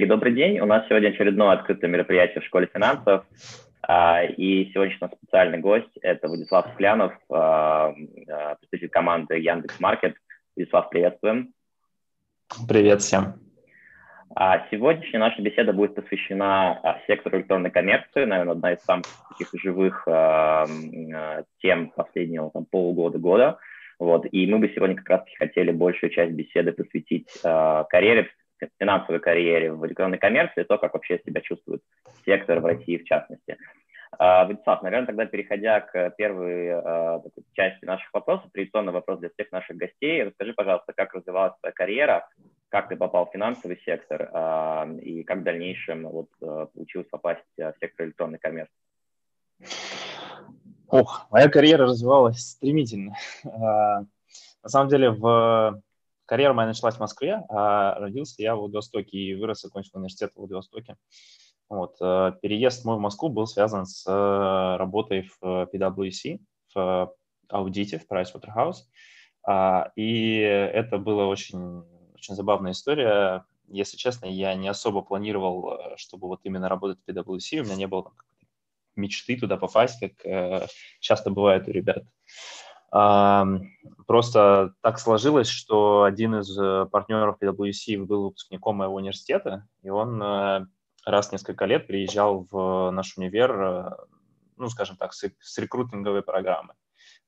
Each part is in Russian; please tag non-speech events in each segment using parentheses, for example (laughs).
Коллеги, добрый день. У нас сегодня очередное открытое мероприятие в школе финансов. А, и сегодня у нас специальный гость – это Владислав Склянов, а, а, представитель команды Яндекс.Маркет. Владислав, приветствуем. Привет всем. Сегодняшняя наша беседа будет посвящена сектору электронной коммерции, наверное, одна из самых таких живых тем последнего там, полугода-года. Вот. И мы бы сегодня как раз хотели большую часть беседы посвятить карьере финансовой карьере в электронной коммерции, то, как вообще себя чувствует сектор в России в частности. А, Вячеслав, наверное, тогда переходя к первой а, части наших вопросов, традиционный вопрос для всех наших гостей. Расскажи, пожалуйста, как развивалась твоя карьера, как ты попал в финансовый сектор а, и как в дальнейшем вот, получилось попасть в сектор электронной коммерции? Ох, моя карьера развивалась стремительно. На самом деле в Карьера моя началась в Москве, а родился я в Владивостоке и вырос, окончил университет в Владивостоке. Вот. Э, переезд мой в Москву был связан с э, работой в PwC, в аудите, в Pricewaterhouse. А, и это была очень, очень забавная история. Если честно, я не особо планировал, э, чтобы вот именно работать в PwC. У меня не было мечты туда попасть, как часто бывает у ребят. Просто так сложилось, что один из э, партнеров PwC был выпускником моего университета, и он э, раз в несколько лет приезжал в наш универ, э, ну, скажем так, с, рекрутинговой программы.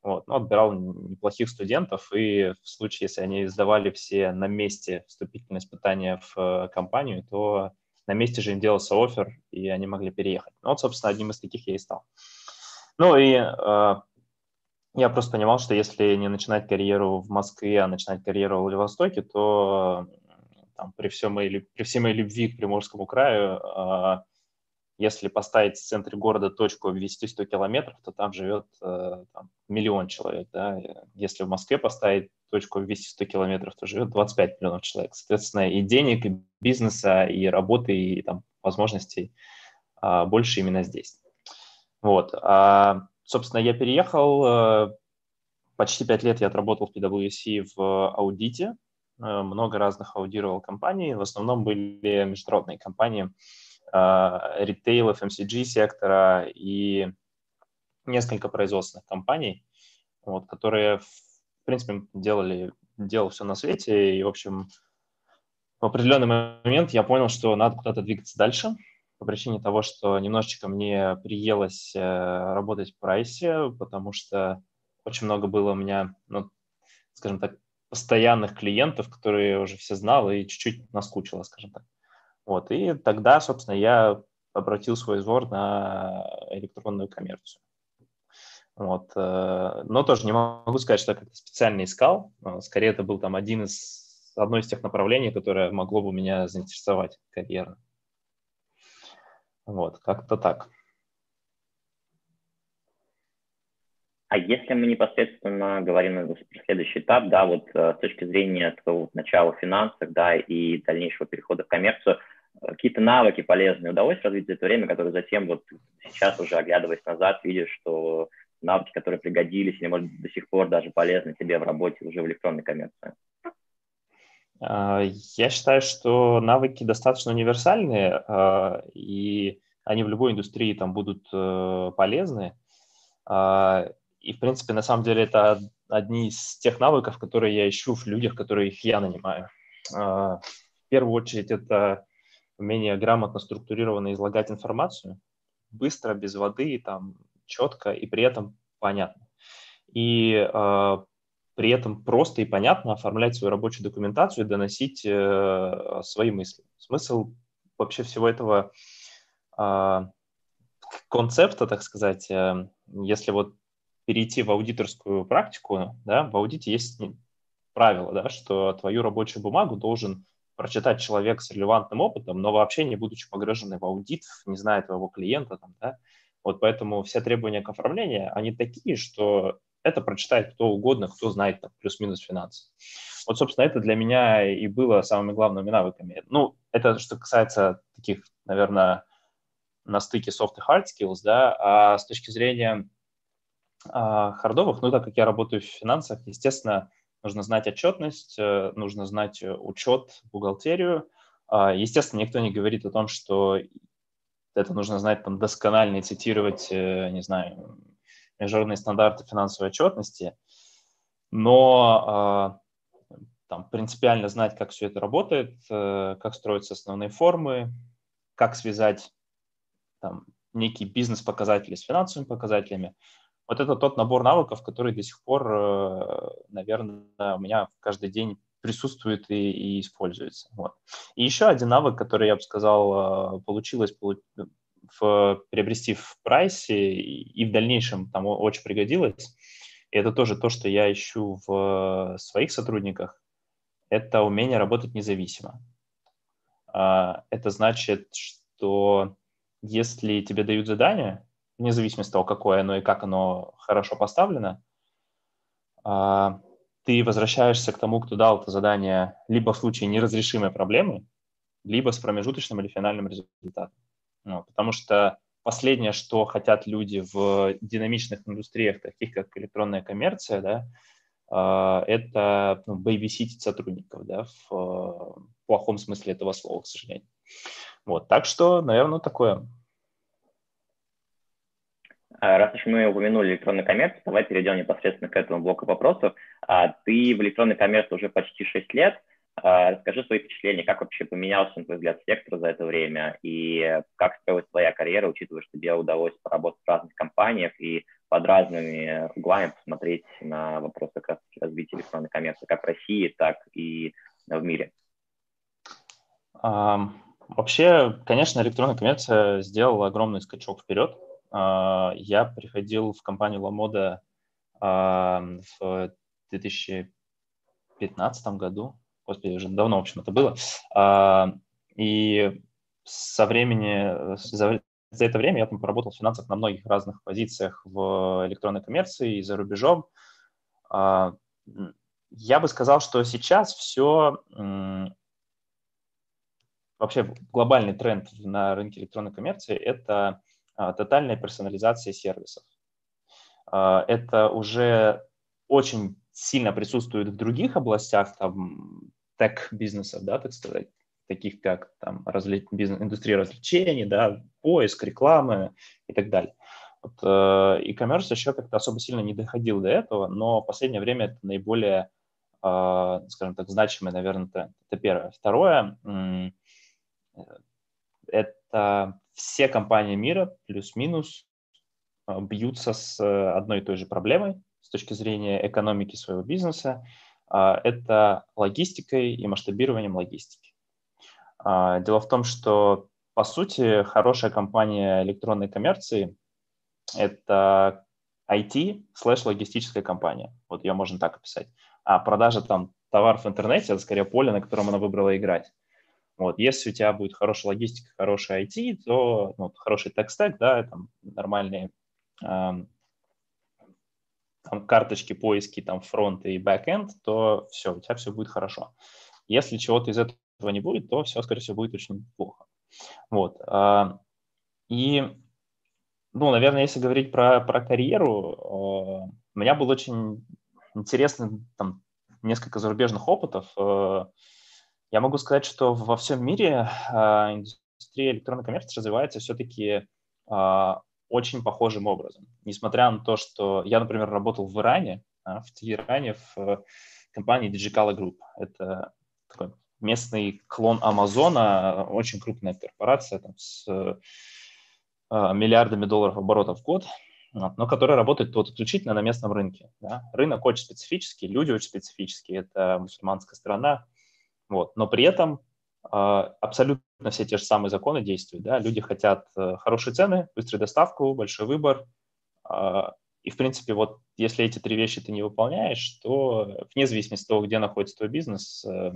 Вот, ну, отбирал неплохих студентов, и в случае, если они сдавали все на месте вступительные испытания в компанию, то на месте же им делался офер, и они могли переехать. Ну, вот, собственно, одним из таких я и стал. Ну и я просто понимал, что если не начинать карьеру в Москве, а начинать карьеру в Владивостоке, то там, при, всей моей, при всей моей любви к Приморскому краю, э, если поставить в центре города точку в 100 километров, то там живет э, там, миллион человек. Да? Если в Москве поставить точку в 100 километров, то живет 25 миллионов человек. Соответственно, и денег, и бизнеса, и работы, и там, возможностей э, больше именно здесь. Вот. А Собственно, я переехал, э, почти пять лет я отработал в PwC в аудите, э, много разных аудировал компаний, в основном были международные компании, э, ритейл, FMCG сектора и несколько производственных компаний, вот, которые, в принципе, делали, делал все на свете, и, в общем, в определенный момент я понял, что надо куда-то двигаться дальше, по причине того, что немножечко мне приелось э, работать в прайсе, потому что очень много было у меня, ну, скажем так, постоянных клиентов, которые уже все знал и чуть-чуть наскучило, скажем так. Вот, и тогда, собственно, я обратил свой взор на электронную коммерцию. Вот, э, но тоже не могу сказать, что я как-то специально искал. Скорее, это был там один из, одно из тех направлений, которое могло бы меня заинтересовать карьерно. Вот, как-то так. А если мы непосредственно говорим про следующий этап, да, вот э, с точки зрения твоего начала в финансах, да, и дальнейшего перехода в коммерцию, э, какие-то навыки полезные удалось развить за это время, которые затем вот сейчас уже оглядываясь назад, видишь, что навыки, которые пригодились или, может, до сих пор даже полезны тебе в работе уже в электронной коммерции? А, я считаю, что навыки достаточно универсальные, а, и они в любой индустрии там будут э, полезны. А, и, в принципе, на самом деле это одни из тех навыков, которые я ищу в людях, которых я нанимаю. В первую очередь это умение грамотно, структурированно излагать информацию, быстро, без воды, там, четко и при этом понятно. И при этом просто и понятно оформлять свою рабочую документацию и доносить э, свои мысли. Смысл вообще всего этого э, концепта, так сказать, э, если вот перейти в аудиторскую практику, да, в аудите есть правило, да, что твою рабочую бумагу должен прочитать человек с релевантным опытом, но вообще не будучи погруженным в аудит, не зная твоего клиента, там, да, вот поэтому все требования к оформлению, они такие, что это прочитает кто угодно, кто знает там, плюс-минус финансы. Вот, собственно, это для меня и было самыми главными навыками. Ну, это что касается таких, наверное, на стыке soft и hard skills, да, а с точки зрения а, хардовых, ну, так как я работаю в финансах, естественно, нужно знать отчетность, э, нужно знать учет, бухгалтерию, А, естественно, никто не говорит о том, что это нужно знать там досконально и цитировать, э, не знаю, международные стандарты финансовой отчетности, но а, там, принципиально знать, как все это работает, э, как строятся основные формы, как связать там, некие бизнес-показатели с финансовыми показателями. Вот это тот набор навыков, который до сих пор, э, наверное, у меня каждый день присутствует и, и используется. Вот. И еще один навык, который, я бы сказал, э, получилось в, приобрести в прайсе и в дальнейшем там очень пригодилось, и это тоже то, что я ищу в своих сотрудниках, это умение работать независимо. А, это значит, что если тебе дают задание, вне зависимости от того, какое оно и как оно хорошо поставлено, а, ты возвращаешься к тому, кто дал это задание либо в случае неразрешимой проблемы, либо с промежуточным или финальным результатом. Потому что последнее, что хотят люди в динамичных индустриях, таких как электронная коммерция, да, а, это ну, бейбиситить сотрудников, да, в э, плохом смысле этого слова, к сожалению. Вот, так что, наверное, такое. А, раз уж мы упомянули электронную коммерцию, давай перейдем непосредственно к этому блоку вопросов. А, ты в электронной коммерции уже почти 6 лет. Расскажи свои впечатления, как вообще поменялся, на твой взгляд, сектор за это время, и как строилась твоя карьера, учитывая, что тебе удалось поработать в разных компаниях и под разными углами посмотреть на вопрос как раз развития электронной коммерции, как в России, так и в мире. А, вообще, конечно, электронная коммерция сделала огромный скачок вперед. А, я приходил в компанию LaModa а, в 2015 году, господи, уже давно, в общем, это было, а, и со времени, за, за это время я там поработал в финансах на многих разных позициях в электронной коммерции и за рубежом. А, я бы сказал, что сейчас все вообще глобальный тренд на рынке электронной коммерции – это а, тотальная персонализация сервисов. Это уже очень сильно присутствует в других областях, там, тег-бизнесов, да, так сказать таких как там, разли... бизнес, индустрия развлечений, да, поиск, рекламы и так далее. Вот, э, e-commerce еще как-то особо сильно не доходил до этого, но в последнее время это наиболее, э, скажем так, значимое, наверное, это, это первое. Второе, э, это все компании мира плюс-минус э, бьются с одной и той же проблемой с точки зрения экономики своего бизнеса. Э, это логистикой и масштабированием логистики. А, дело в том, что, по сути, хорошая компания электронной коммерции – это IT слэш логистическая компания. Вот ее можно так описать. А продажа там товаров в интернете – это скорее поле, на котором она выбрала играть. Вот, если у тебя будет хорошая логистика, хорошая IT, то ну, хороший tech stack, да, там нормальные эм, там, карточки, поиски, там фронт и бэкэнд, то все, у тебя все будет хорошо. Если чего-то из этого не будет, то все, скорее всего, будет очень плохо. Вот. А, и, ну, наверное, если говорить про, про карьеру, а, у меня был очень интересный там несколько зарубежных опытов. А, я могу сказать, что во всем мире индустрия электронной коммерции развивается все-таки очень похожим образом. Несмотря на то, что я, например, работал в Иране, в Тегеране, в компании Digicala Group. Это такой местный клон Амазона, очень крупная корпорация там, с э, миллиардами долларов оборотов в год, но которая работает вот исключительно на местном рынке. Да? Рынок очень специфический, люди очень специфические, это мусульманская страна, вот. но при этом э, абсолютно все те же самые законы действуют. Да? Люди хотят э, хорошие цены, быструю доставку, большой выбор, э, и, в принципе, вот если эти три вещи ты не выполняешь, то вне зависимости от того, где находится твой бизнес, э,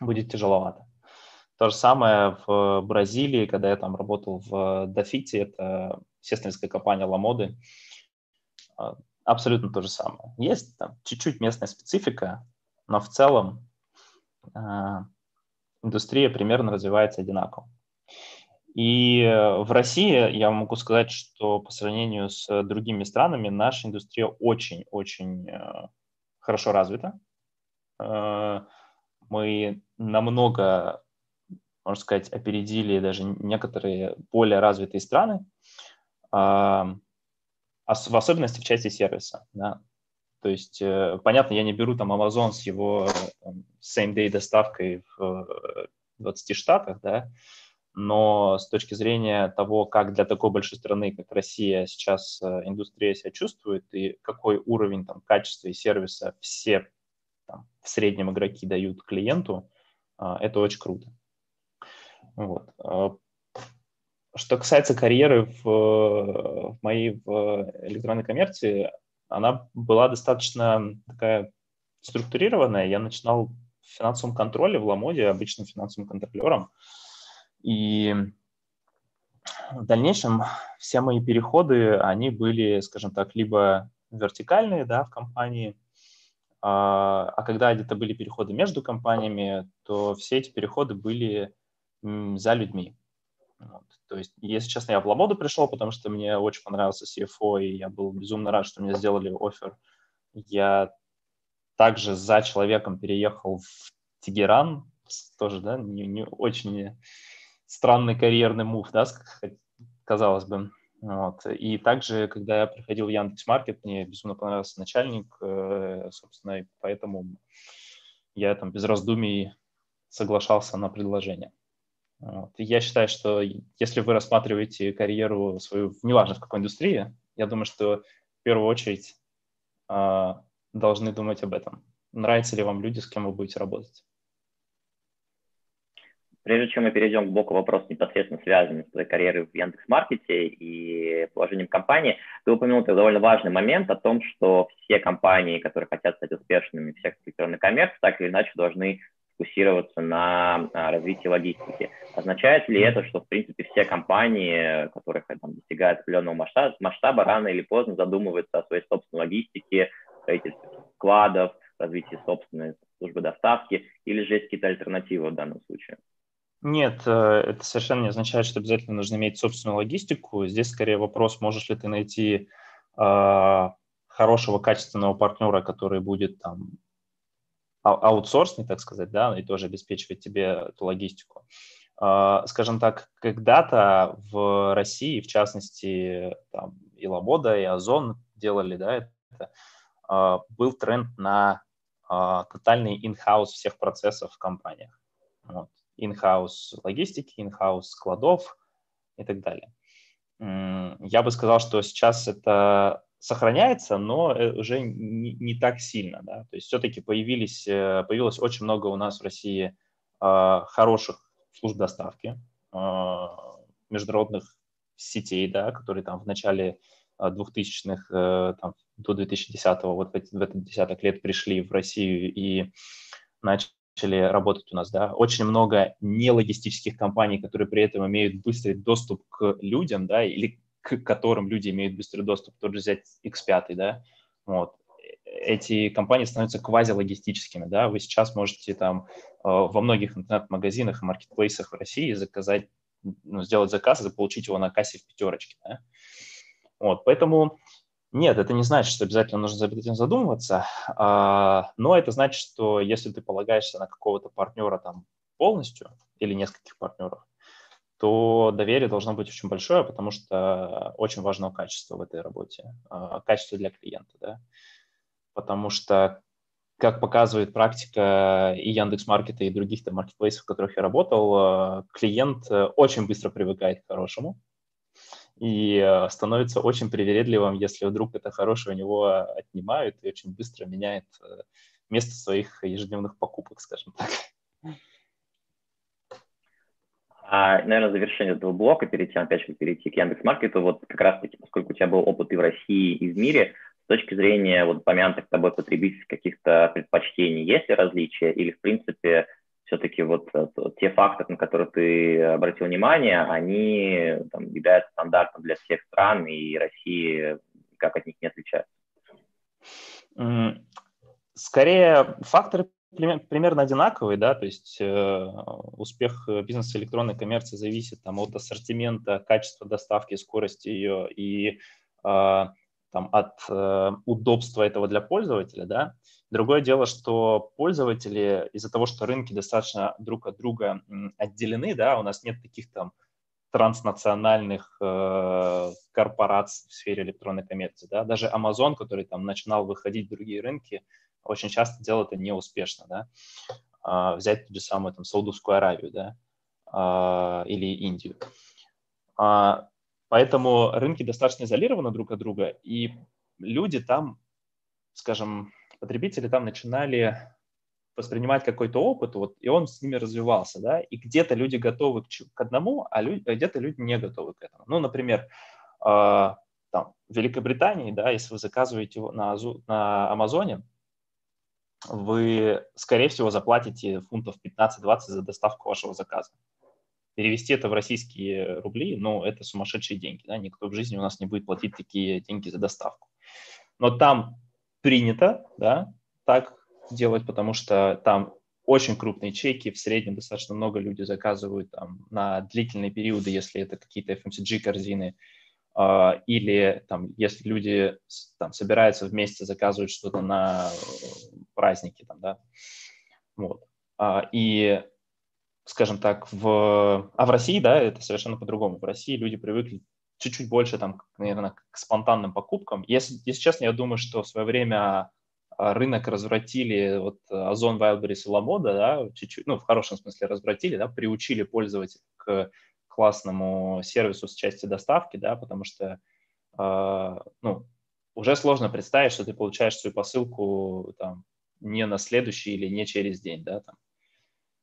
будет тяжеловато. То же самое в Бразилии, когда я там работал в Дофите, это сестринская компания Ламоды, а, абсолютно то же самое. Есть там чуть-чуть местная специфика, но в целом э, индустрия примерно развивается одинаково. И в России я могу сказать, что по сравнению с другими странами наша индустрия очень-очень э, хорошо развита. Э, мы намного можно сказать, опередили даже некоторые более развитые страны, в особенности в части сервиса. То есть, э, понятно, я не беру там Amazon с его same-day доставкой в 20 штатах, да, но с точки зрения того, как для такой большой страны, как Россия, сейчас э, индустрия себя чувствует и какой уровень там, качества и сервиса все там, в среднем игроки дают клиенту, а, это очень круто. Вот. А, что касается карьеры в, в моей в электронной коммерции, она была достаточно такая структурированная. Я начинал в финансовом контроле в Ламоде, обычным финансовым контролером. И в дальнейшем все мои переходы, они были, скажем так, либо вертикальные да, в компании, а, а когда где-то были переходы между компаниями, то все эти переходы были за людьми. Вот. То есть, если честно, я в Ламоду пришел, потому что мне очень понравился CFO, и я был безумно рад, что мне сделали офер. Я также за человеком переехал в Тегеран, тоже, да, не, не очень странный карьерный мув, да, казалось бы. Вот. И также, когда я приходил в Яндекс.Маркет, мне безумно понравился начальник, э, собственно, и поэтому я там без раздумий соглашался на предложение. Я считаю, что если вы рассматриваете карьеру свою, неважно в какой индустрии, я думаю, что в первую очередь э, должны думать об этом. Нравятся ли вам люди, с кем вы будете работать? Прежде чем мы перейдем к блоку вопросов, непосредственно связанных с твоей карьерой в Яндекс.Маркете и положением компании, ты упомянул довольно важный момент о том, что все компании, которые хотят стать успешными в секторе электронной коммерции, так или иначе должны фокусироваться на а, развитии логистики. Означает ли это, что, в принципе, все компании, которые там, достигают определенного масштаба, масштаба, рано или поздно задумываются о своей собственной логистике, строительстве складов, развитии собственной службы доставки, или же есть какие-то альтернативы в данном случае? Нет, э, это совершенно не означает, что обязательно нужно иметь собственную логистику. Здесь скорее вопрос, можешь ли ты найти э, хорошего, качественного партнера, который будет там аутсорсный, так сказать, да, и тоже обеспечивать тебе эту логистику. Uh, скажем так, когда-то в России, в частности, там, и Лобода, и Озон делали, да, это, uh, был тренд на uh, тотальный in-house всех процессов в компаниях. Вот. In-house логистики, in-house складов и так далее. Я бы сказал, что сейчас это сохраняется, но э, уже не, не так сильно. Да? То есть все-таки появились, э, появилось очень много у нас в России хороших служб доставки, э, международных сетей, да, которые там в начале 2000-х, э, там, до 2010-го, вот в этот десяток лет пришли в Россию и начали работать у нас, да, очень много нелогистических компаний, которые при этом имеют быстрый доступ к людям, да, или к которым люди имеют быстрый доступ, тот же взять X5, да, вот, эти компании становятся квазилогистическими, да, вы сейчас можете там э, во многих интернет-магазинах и маркетплейсах в России заказать, ну, сделать заказ и получить его на кассе в пятерочке, да. Вот, поэтому нет, это не значит, что обязательно нужно об этом задумываться, а, но это значит, что если ты полагаешься на какого-то партнера там полностью или нескольких партнеров, то доверие должно быть очень большое, потому что очень важно качество в этой работе, а, качество для клиента, да, потому что, как показывает практика и Яндекс.Маркета, и других там маркетплейсов, в которых я работал, а, клиент э, очень быстро привыкает к хорошему и э, становится очень привередливым, если вдруг это хорошее у него отнимают и очень быстро меняет э, место своих ежедневных покупок, скажем так. А, наверное, завершение этого блока, перед тем, опять же, перейти к Яндекс.Маркету, вот как раз-таки, поскольку у тебя был опыт и в России, и в мире, точки зрения вот упомянутых тобой потребительских каких-то предпочтений, есть ли различия или, в принципе, все-таки вот э, те факты, на которые ты обратил внимание, они там, являются стандартом для всех стран, и России как от них не отличаются? Скорее, факторы примерно одинаковый, да, то есть э, успех бизнеса электронной коммерции зависит там, от ассортимента, качества доставки, скорости ее и э, там, от э, удобства этого для пользователя, да. Другое дело, что пользователи из-за того, что рынки достаточно друг от друга отделены, да, у нас нет таких там транснациональных э, корпораций в сфере электронной коммерции, да, даже Amazon, который там начинал выходить в другие рынки, очень часто делал это неуспешно, да. А, взять ту же самую там Саудовскую Аравию, да, а, или Индию. А, Поэтому рынки достаточно изолированы друг от друга, и люди там, скажем, потребители там начинали воспринимать какой-то опыт, вот, и он с ними развивался, да, и где-то люди готовы к, к одному, а, люди, а где-то люди не готовы к этому. Ну, например, э, там, в Великобритании, да, если вы заказываете на, на Амазоне, вы, скорее всего, заплатите фунтов 15-20 за доставку вашего заказа перевести это в российские рубли, ну, это сумасшедшие деньги, да, никто в жизни у нас не будет платить такие деньги за доставку. Но там принято, да, так делать, потому что там очень крупные чеки, в среднем достаточно много людей заказывают там, на длительные периоды, если это какие-то FMCG-корзины, э, или там, если люди там, собираются вместе, заказывают что-то на праздники, там, да, вот. Uh, и скажем так, в... А в России, да, это совершенно по-другому. В России люди привыкли чуть-чуть больше, там, наверное, к спонтанным покупкам. Если, если честно, я думаю, что в свое время а, рынок развратили, вот Озон, Wildberries и Ламода, да, чуть-чуть, ну, в хорошем смысле развратили, да, приучили пользователя к классному сервису с части доставки, да, потому что, э, ну, уже сложно представить, что ты получаешь свою посылку там не на следующий или не через день, да, там,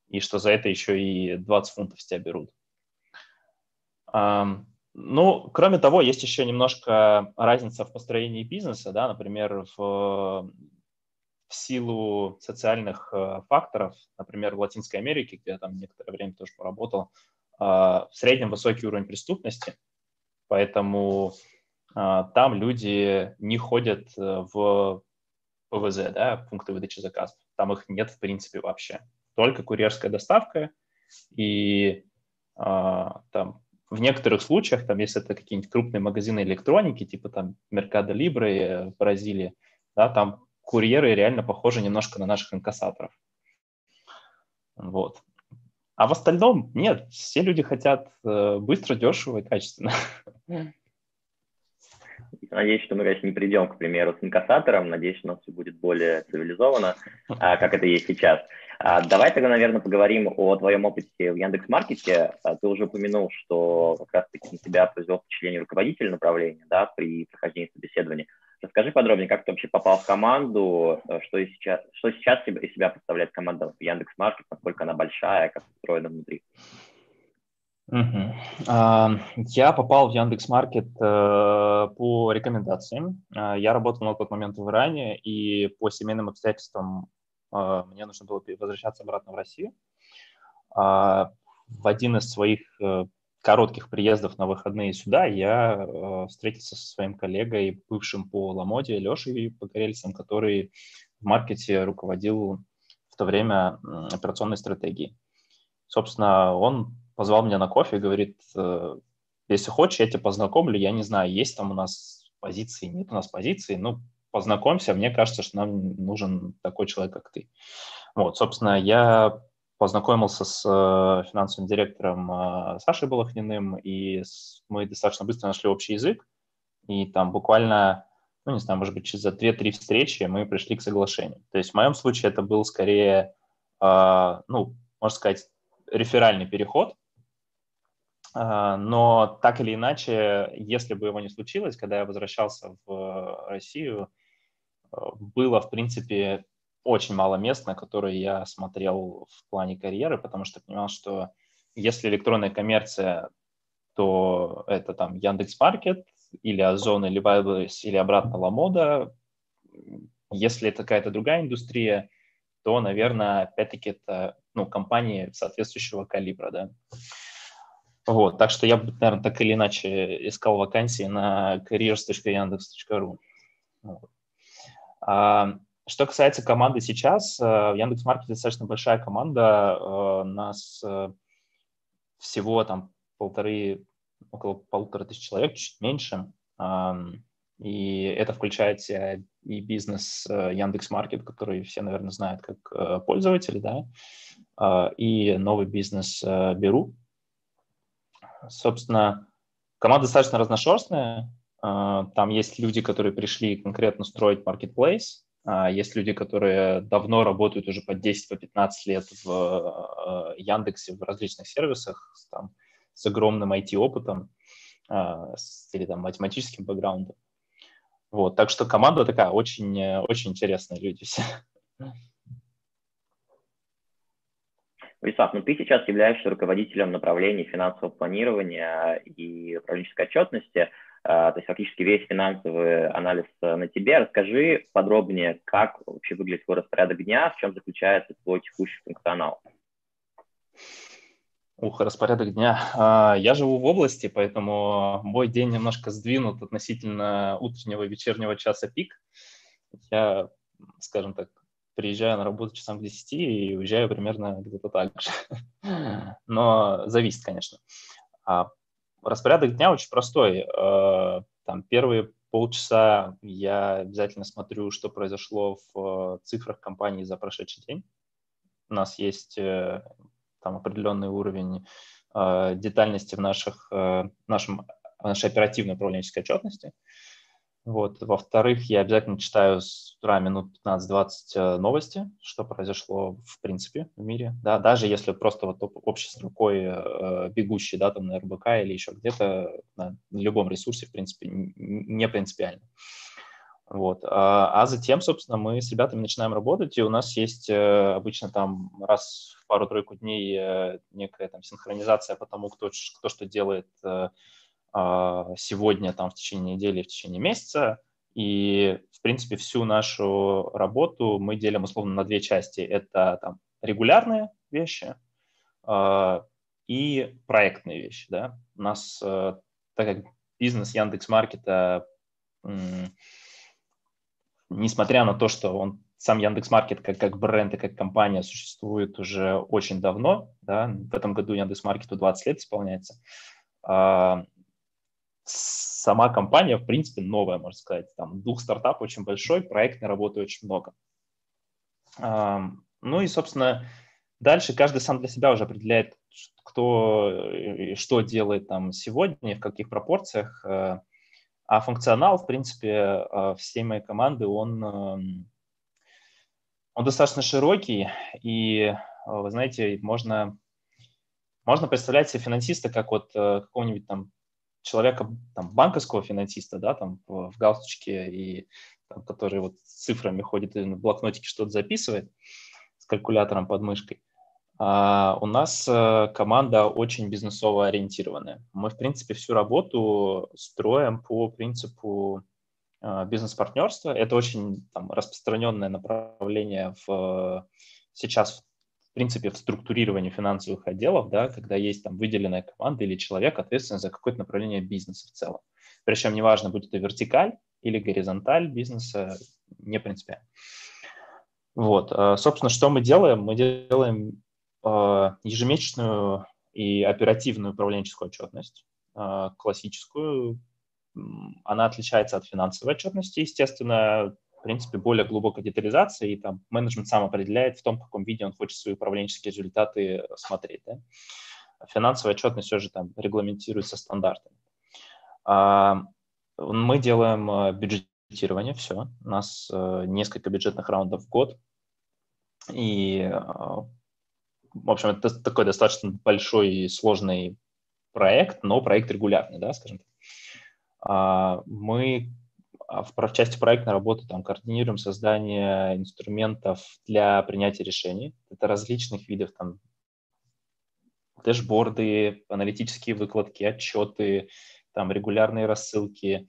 и что за это еще и 20 фунтов с тебя берут. Ну, кроме того, есть еще немножко разница в построении бизнеса, да, например, в, в силу социальных э, факторов, например, в Латинской Америке, где я там некоторое время тоже поработал, а, в среднем высокий уровень преступности, поэтому а, там люди не ходят э, в ПВЗ, да, пункты выдачи заказов, там их нет в принципе вообще только курьерская доставка, и а, там в некоторых случаях, там, если это какие-нибудь крупные магазины электроники, типа там Mercado Libre в Бразилии, да, там курьеры реально похожи немножко на наших инкассаторов. Вот. А в остальном нет, все люди хотят э, быстро, дешево и качественно. Надеюсь, что мы, конечно, не придем, к примеру, с инкассатором. Надеюсь, у нас все будет более цивилизованно, а, как это есть сейчас. А, давай тогда, наверное, поговорим о твоем опыте в Яндекс.Маркете. А, ты уже упомянул, что как раз-таки на тебя произвел впечатление руководителя направления да, при прохождении собеседования. Расскажи подробнее, как ты вообще попал в команду, что сейчас, что сейчас из себя представляет команда в Яндекс.Маркет, насколько она большая, как устроена внутри. Угу. Я попал в Яндекс.Маркет э, по рекомендациям. А, я работал на тот момент в Иране, и по семейным обстоятельствам мне нужно было возвращаться обратно в Россию. В один из своих э, коротких приездов на выходные сюда я э, встретился со своим коллегой, бывшим по Ламоде, Лешей Погорельцем, который в маркете руководил в то время операционной стратегией. Собственно, он позвал меня на кофе и говорит, э, если хочешь, я тебя познакомлю, я не знаю, есть там у нас позиции, нет у нас позиции, ну, познакомься, мне кажется, что нам нужен такой человек, как ты. Вот, собственно, я познакомился с э, финансовым директором э, Сашей Балахниным, и мы достаточно быстро нашли общий язык, и там буквально, ну, не знаю, может быть, через 2-3 встречи мы пришли к соглашению. То есть в моем случае это был скорее, ну, можно сказать, реферальный переход, но так или иначе, если бы его не случилось, когда я возвращался в Россию, э, было, в принципе, очень мало мест, на которые я смотрел в плане карьеры, потому что понимал, что если электронная коммерция, то это там Яндекс.Маркет или Озон, или Wildberries, или обратно Ламода. Если это какая-то другая индустрия, то, наверное, опять-таки это ну, компании соответствующего калибра, да. Вот, так что я бы, наверное, так или иначе искал вакансии на careers.yandex.ru. Вот. А, что касается команды сейчас, э, в Яндекс.Маркете достаточно большая команда, э, нас э, всего там полторы, около полутора тысяч человек, чуть меньше. И это включает и бизнес Яндекс.Маркет, который все, наверное, знают как пользователи, да, и новый бизнес Беру. Собственно, команда достаточно разношерстная. Там есть люди, которые пришли конкретно строить marketplace, а, есть люди, которые давно работают уже по 10-15 по лет в э, Яндексе, в различных сервисах, там, с огромным IT-опытом а, или там, математическим бэкграундом. Вот, так что команда такая очень, очень интересная люди все. Вячеслав, ну ты сейчас являешься руководителем направления финансового планирования и управленческой отчетности. А, то есть фактически весь финансовый анализ э, на тебе. Расскажи подробнее, как вообще выглядит твой распорядок дня, в чем заключается твой текущий функционал. Ух, распорядок дня. А, я живу в области, поэтому мой день немножко сдвинут относительно утреннего и вечернего часа пик. Я, скажем так, приезжаю на работу часам к 10 и уезжаю примерно где-то так же. (laughs) Но зависит, конечно. А Распорядок дня очень простой. Э, там первые полчаса я обязательно смотрю, что произошло в э, цифрах компании за прошедший день. У нас есть э, там определенный уровень детальности в наших, нашем, в нашей оперативной управленческой отчетности. Вот. Во-вторых, я обязательно читаю с утра минут 15-20 э, новости, что произошло в принципе в мире. Да, даже если просто вот общей рукой э, бегущий, да, там на РБК или еще где-то на любом ресурсе, в принципе, не принципиально. Вот. А, а затем, собственно, мы с ребятами начинаем работать, и у нас есть э, обычно там раз в пару-тройку дней э, некая там синхронизация по тому, кто, кто что делает э, сегодня, там, в течение недели, в течение месяца. И, в принципе, всю нашу работу мы делим условно на две части. Это там, регулярные вещи э, и проектные вещи. Да? У нас, э, так как бизнес Яндекс.Маркета, э, несмотря на то, что он сам Яндекс.Маркет как, как бренд и как компания существует уже очень давно, да, в этом году Яндекс.Маркету 20 лет исполняется, сама компания, в принципе, новая, можно сказать. Там дух стартапа очень большой, проектной работы очень много. Ну и, собственно, дальше каждый сам для себя уже определяет, кто и что делает там сегодня, в каких пропорциях. Э, а функционал, в принципе, э, всей моей команды, он, эм, он достаточно широкий, и, э, вы знаете, можно, можно представлять себе финансиста как вот какого-нибудь там человека, там, банковского финансиста, да, там, в, в галстучке, и, там, который вот с цифрами ходит и на блокнотике что-то записывает с калькулятором под мышкой. А у нас э, команда очень бизнесово ориентированная. Мы, в принципе, всю работу строим по принципу э, бизнес-партнерства. Это очень там, распространенное направление в, сейчас принципе, в структурировании финансовых отделов, да, когда есть там выделенная команда или человек, ответственный за какое-то направление бизнеса в целом. Причем неважно, будет это вертикаль или горизонталь бизнеса, не принципиально. Вот, а, собственно, что мы делаем? Мы делаем а, ежемесячную и оперативную управленческую отчетность, а, классическую. Она отличается от финансовой отчетности, естественно, в принципе, более глубокой детализации, и там менеджмент сам определяет в том, в каком виде он хочет свои управленческие результаты смотреть. Да? Финансовая отчетность все же там регламентируется стандартами. А, мы делаем э, бюджетирование, все. У нас э, несколько бюджетных раундов в год. И, э, в общем, это такой достаточно большой и сложный проект, но проект регулярный, да, скажем так. А, мы в части проектной работы там координируем создание инструментов для принятия решений. Это различных видов там дэшборды, аналитические выкладки, отчеты, там регулярные рассылки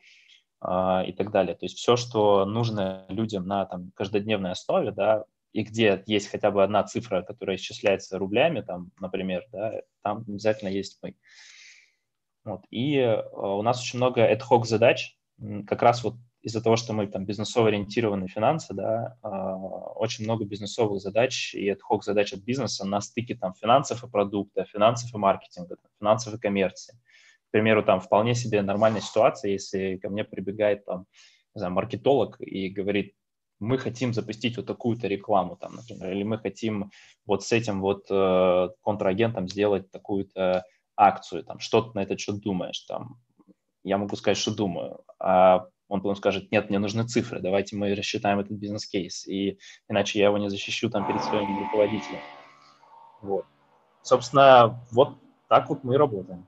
э, и так далее. То есть все, что нужно людям на там, каждодневной основе, да, и где есть хотя бы одна цифра, которая исчисляется рублями, там, например, да, там обязательно есть мы. Вот. И э, у нас очень много ad-hoc задач, как раз вот из-за того, что мы там бизнесово ориентированы финансы, да, а, очень много бизнесовых задач и ad задач от бизнеса на стыке там финансов и продукта, финансов и маркетинга, финансов и коммерции. к примеру, там вполне себе нормальная ситуация, если ко мне прибегает там, не знаю, маркетолог и говорит, мы хотим запустить вот такую-то рекламу, там, например, или мы хотим вот с этим вот э, контрагентом сделать такую-то акцию, там, что ты на это что думаешь, там, я могу сказать, что думаю, а он потом скажет, нет, мне нужны цифры, давайте мы рассчитаем этот бизнес-кейс, и иначе я его не защищу там перед своим руководителем. Вот. Собственно, вот так вот мы работаем.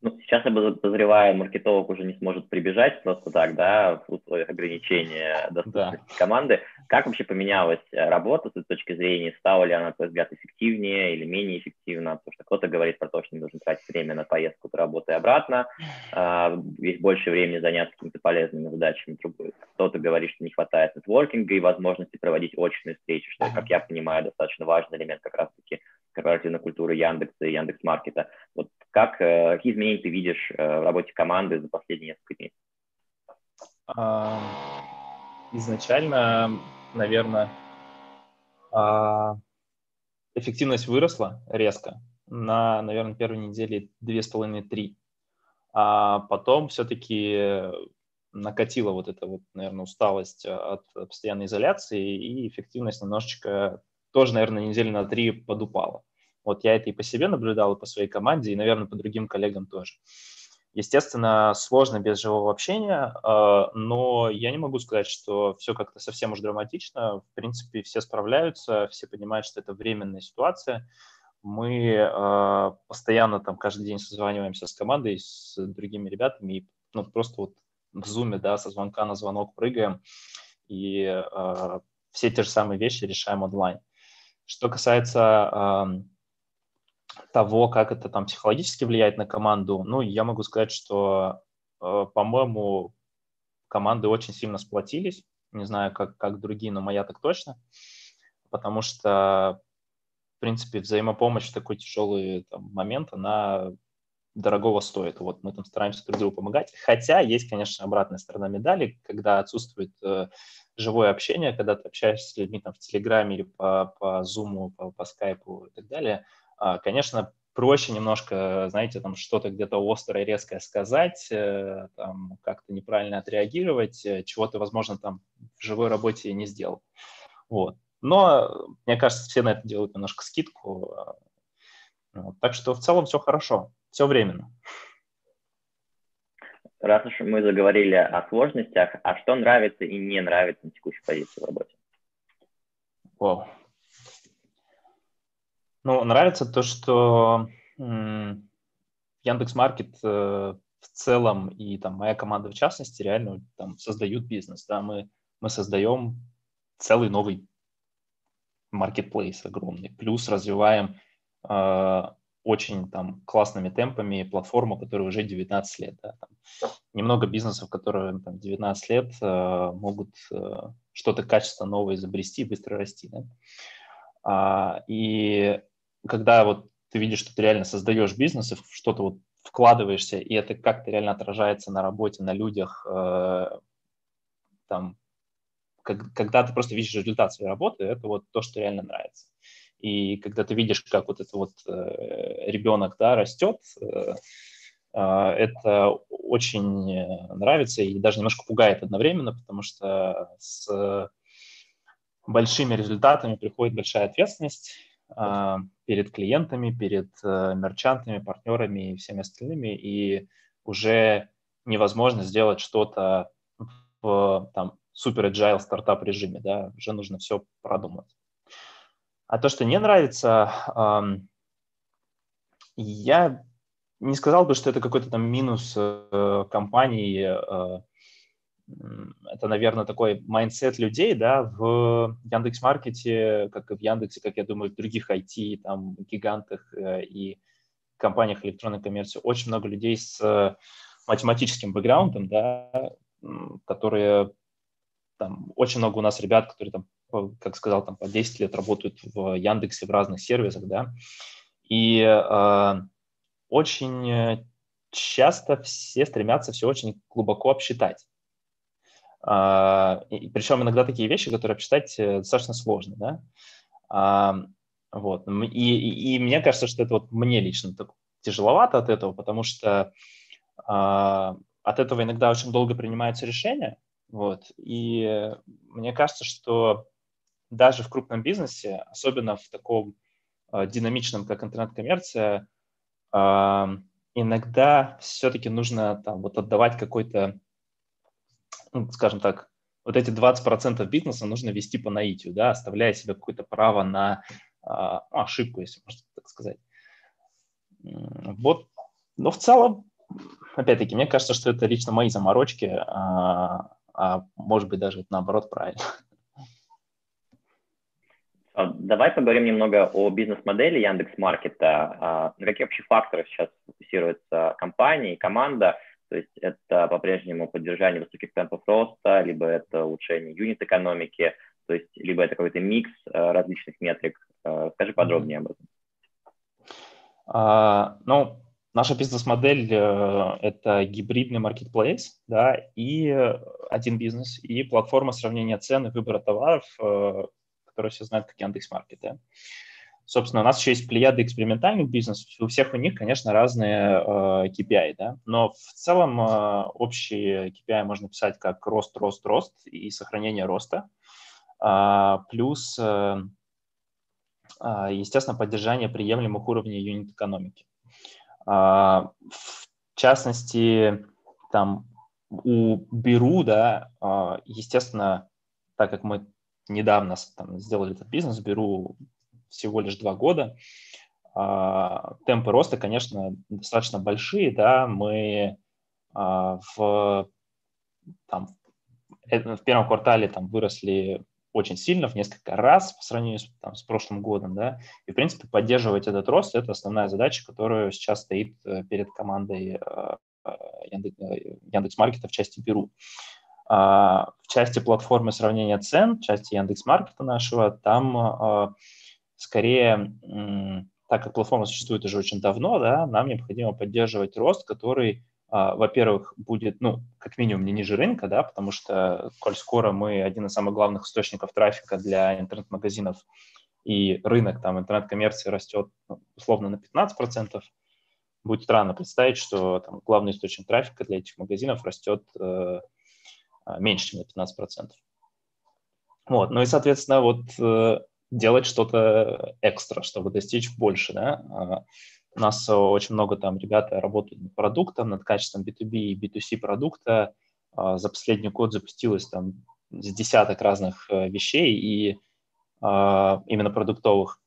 Ну, сейчас я подозреваю, маркетолог уже не сможет прибежать просто так, да, в условиях ограничения доступности да. команды. Как вообще поменялась э, работа с этой точки зрения? Стала ли она, на твой взгляд, эффективнее или менее эффективно? Потому что кто-то говорит про то, что не нужно тратить время на поездку до работы и обратно, а, есть больше времени заняться какими-то полезными задачами. Кто-то говорит, что не хватает нетворкинга и возможности проводить очные встречи, что, как я понимаю, достаточно важный элемент как раз-таки корпоративной культуры Яндекса и Яндекс.Маркета. Вот как, э, какие изменения ты видишь э, в работе команды за последние несколько дней? Изначально, наверное, а, эффективность выросла резко на, наверное, первой неделе две с половиной-три. А потом все-таки накатила вот эта вот, наверное, усталость от постоянной изоляции, и эффективность немножечко тоже, наверное, недели на три подупала. Вот я это и по себе наблюдал, и по своей команде, и, наверное, по другим коллегам тоже. Естественно, сложно без живого общения, а, но я не могу сказать, что все как-то совсем уж драматично. В принципе, все справляются, все понимают, что это временная ситуация. Мы а, постоянно там каждый день созваниваемся с командой, с другими ребятами, и ну, просто вот в зуме, да, со звонка на звонок прыгаем, и э, все те же самые вещи решаем онлайн. Что касается того, как это там психологически влияет на команду, ну, я могу сказать, что, э, по-моему, команды очень сильно сплотились. Не знаю, как, как другие, но моя так точно. Потому что, в принципе, взаимопомощь в такой тяжелый там, момент, она дорогого стоит. Вот мы там стараемся друг другу помогать. Хотя есть, конечно, обратная сторона медали, когда отсутствует э, живое общение, когда ты общаешься с людьми там в Телеграме или по, по Zoom, по, по Skype и так далее – конечно, проще немножко, знаете, там что-то где-то острое, резкое сказать, э, там как-то неправильно отреагировать, э, чего ты, возможно, там в живой работе не сделал. Вот. Но, мне кажется, все на это делают немножко скидку. А, вот. Так что в целом все хорошо, все временно. Раз уж мы заговорили о сложностях, а что нравится и не нравится на текущей позиции в работе? Wow. Ну, нравится то, что Яндекс Маркет э, в целом и там моя команда в частности реально там создают бизнес. Да, мы, мы создаем целый новый маркетплейс огромный. Плюс развиваем э, очень там классными темпами платформу, которая уже 19 лет. Да, там, немного бизнесов, которые там, 19 лет э, могут э, что-то качественно новое изобрести и быстро расти. Да? А, и когда вот ты видишь, что ты реально создаешь бизнес и что-то вот вкладываешься, и это как-то реально отражается на работе, на людях, э, там, как, когда ты просто видишь результат своей работы, это вот то, что реально нравится. И когда ты видишь, как вот этот вот э, ребенок, да, растет, э, э, это очень нравится и даже немножко пугает одновременно, потому что с большими результатами приходит большая ответственность, а, перед клиентами, перед э, мерчантами, партнерами и всеми остальными, и уже невозможно сделать что-то в там, супер agile стартап режиме, да, уже нужно все продумать. А то, что не нравится, я не сказал бы, что это какой-то там минус э, компании, э, это, наверное, такой mindset людей, да, в Яндекс.Маркете, как и в Яндексе, как я думаю, в других IT, там, гигантах э, и компаниях электронной коммерции, очень много людей с э, математическим бэкграундом, да, которые, там, очень много у нас ребят, которые там, как сказал, там, по 10 лет работают в Яндексе, в разных сервисах, да, и э, очень часто все стремятся все очень глубоко обсчитать. А, и, причем иногда такие вещи, которые обсчитать э, достаточно сложно, да. А, вот. И, и, и мне кажется, что это вот мне лично так тяжеловато от этого, потому что а, от этого иногда очень долго принимаются решения. Вот. И мне кажется, что даже в крупном бизнесе, особенно в таком а, динамичном, как интернет-коммерция, а, иногда все-таки нужно там, вот отдавать какой-то, ну, скажем так, вот эти 20% бизнеса нужно вести по наитию, да, оставляя себе какое-то право на а, ошибку, если можно так сказать. Вот, но в целом, опять-таки, мне кажется, что это лично мои заморочки, а, а может быть даже наоборот правильно. А, давай поговорим немного о бизнес-модели Яндекс.Маркета. На какие вообще факторы сейчас фокусируется компания и команда? То есть это по-прежнему поддержание высоких темпов роста, либо это улучшение юнит-экономики, то есть либо это какой-то микс а, различных метрик. Скажи подробнее об этом. А, ну, наша бизнес-модель э, – это гибридный маркетплейс, да, и один бизнес, и платформа сравнения цен и выбора товаров, э, которые все знают как Яндекс.Маркет. Да. Собственно, у нас еще есть плеяда экспериментальных бизнесов. У всех у них, конечно, разные э, KPI, да, но в целом э, общие KPI можно писать как рост, рост, рост и сохранение роста, э, плюс, э, э, естественно, поддержание приемлемых уровней юнит-экономики. Э, в частности, там у Беру, да, э, естественно, так как мы недавно там, сделали этот бизнес, беру всего лишь два года. А, темпы роста, конечно, достаточно большие, да, мы а, в, там, э, в первом квартале там выросли очень сильно, в несколько раз по сравнению с, там, с прошлым годом, да, и, в принципе, поддерживать этот рост – это основная задача, которая сейчас стоит э, перед командой э, Яндекс.Маркета в части Беру. А, в части платформы сравнения цен, в части Яндекс.Маркета нашего, там скорее, так как платформа существует уже очень давно, да, нам необходимо поддерживать рост, который, а, во-первых, будет, ну, как минимум, не ниже рынка, да, потому что, коль скоро мы один из самых главных источников трафика для интернет-магазинов, и рынок там интернет-коммерции растет, ну, условно, на 15%, будет странно представить, что там, главный источник трафика для этих магазинов растет э, меньше, чем на 15%. Вот, ну и, соответственно, вот э, делать что-то экстра, чтобы достичь больше, да. А, у нас очень много там ребята работают над продуктом, над качеством B2B и B2C продукта. А, за последний год запустилось там с десяток разных э, вещей и именно продуктовых.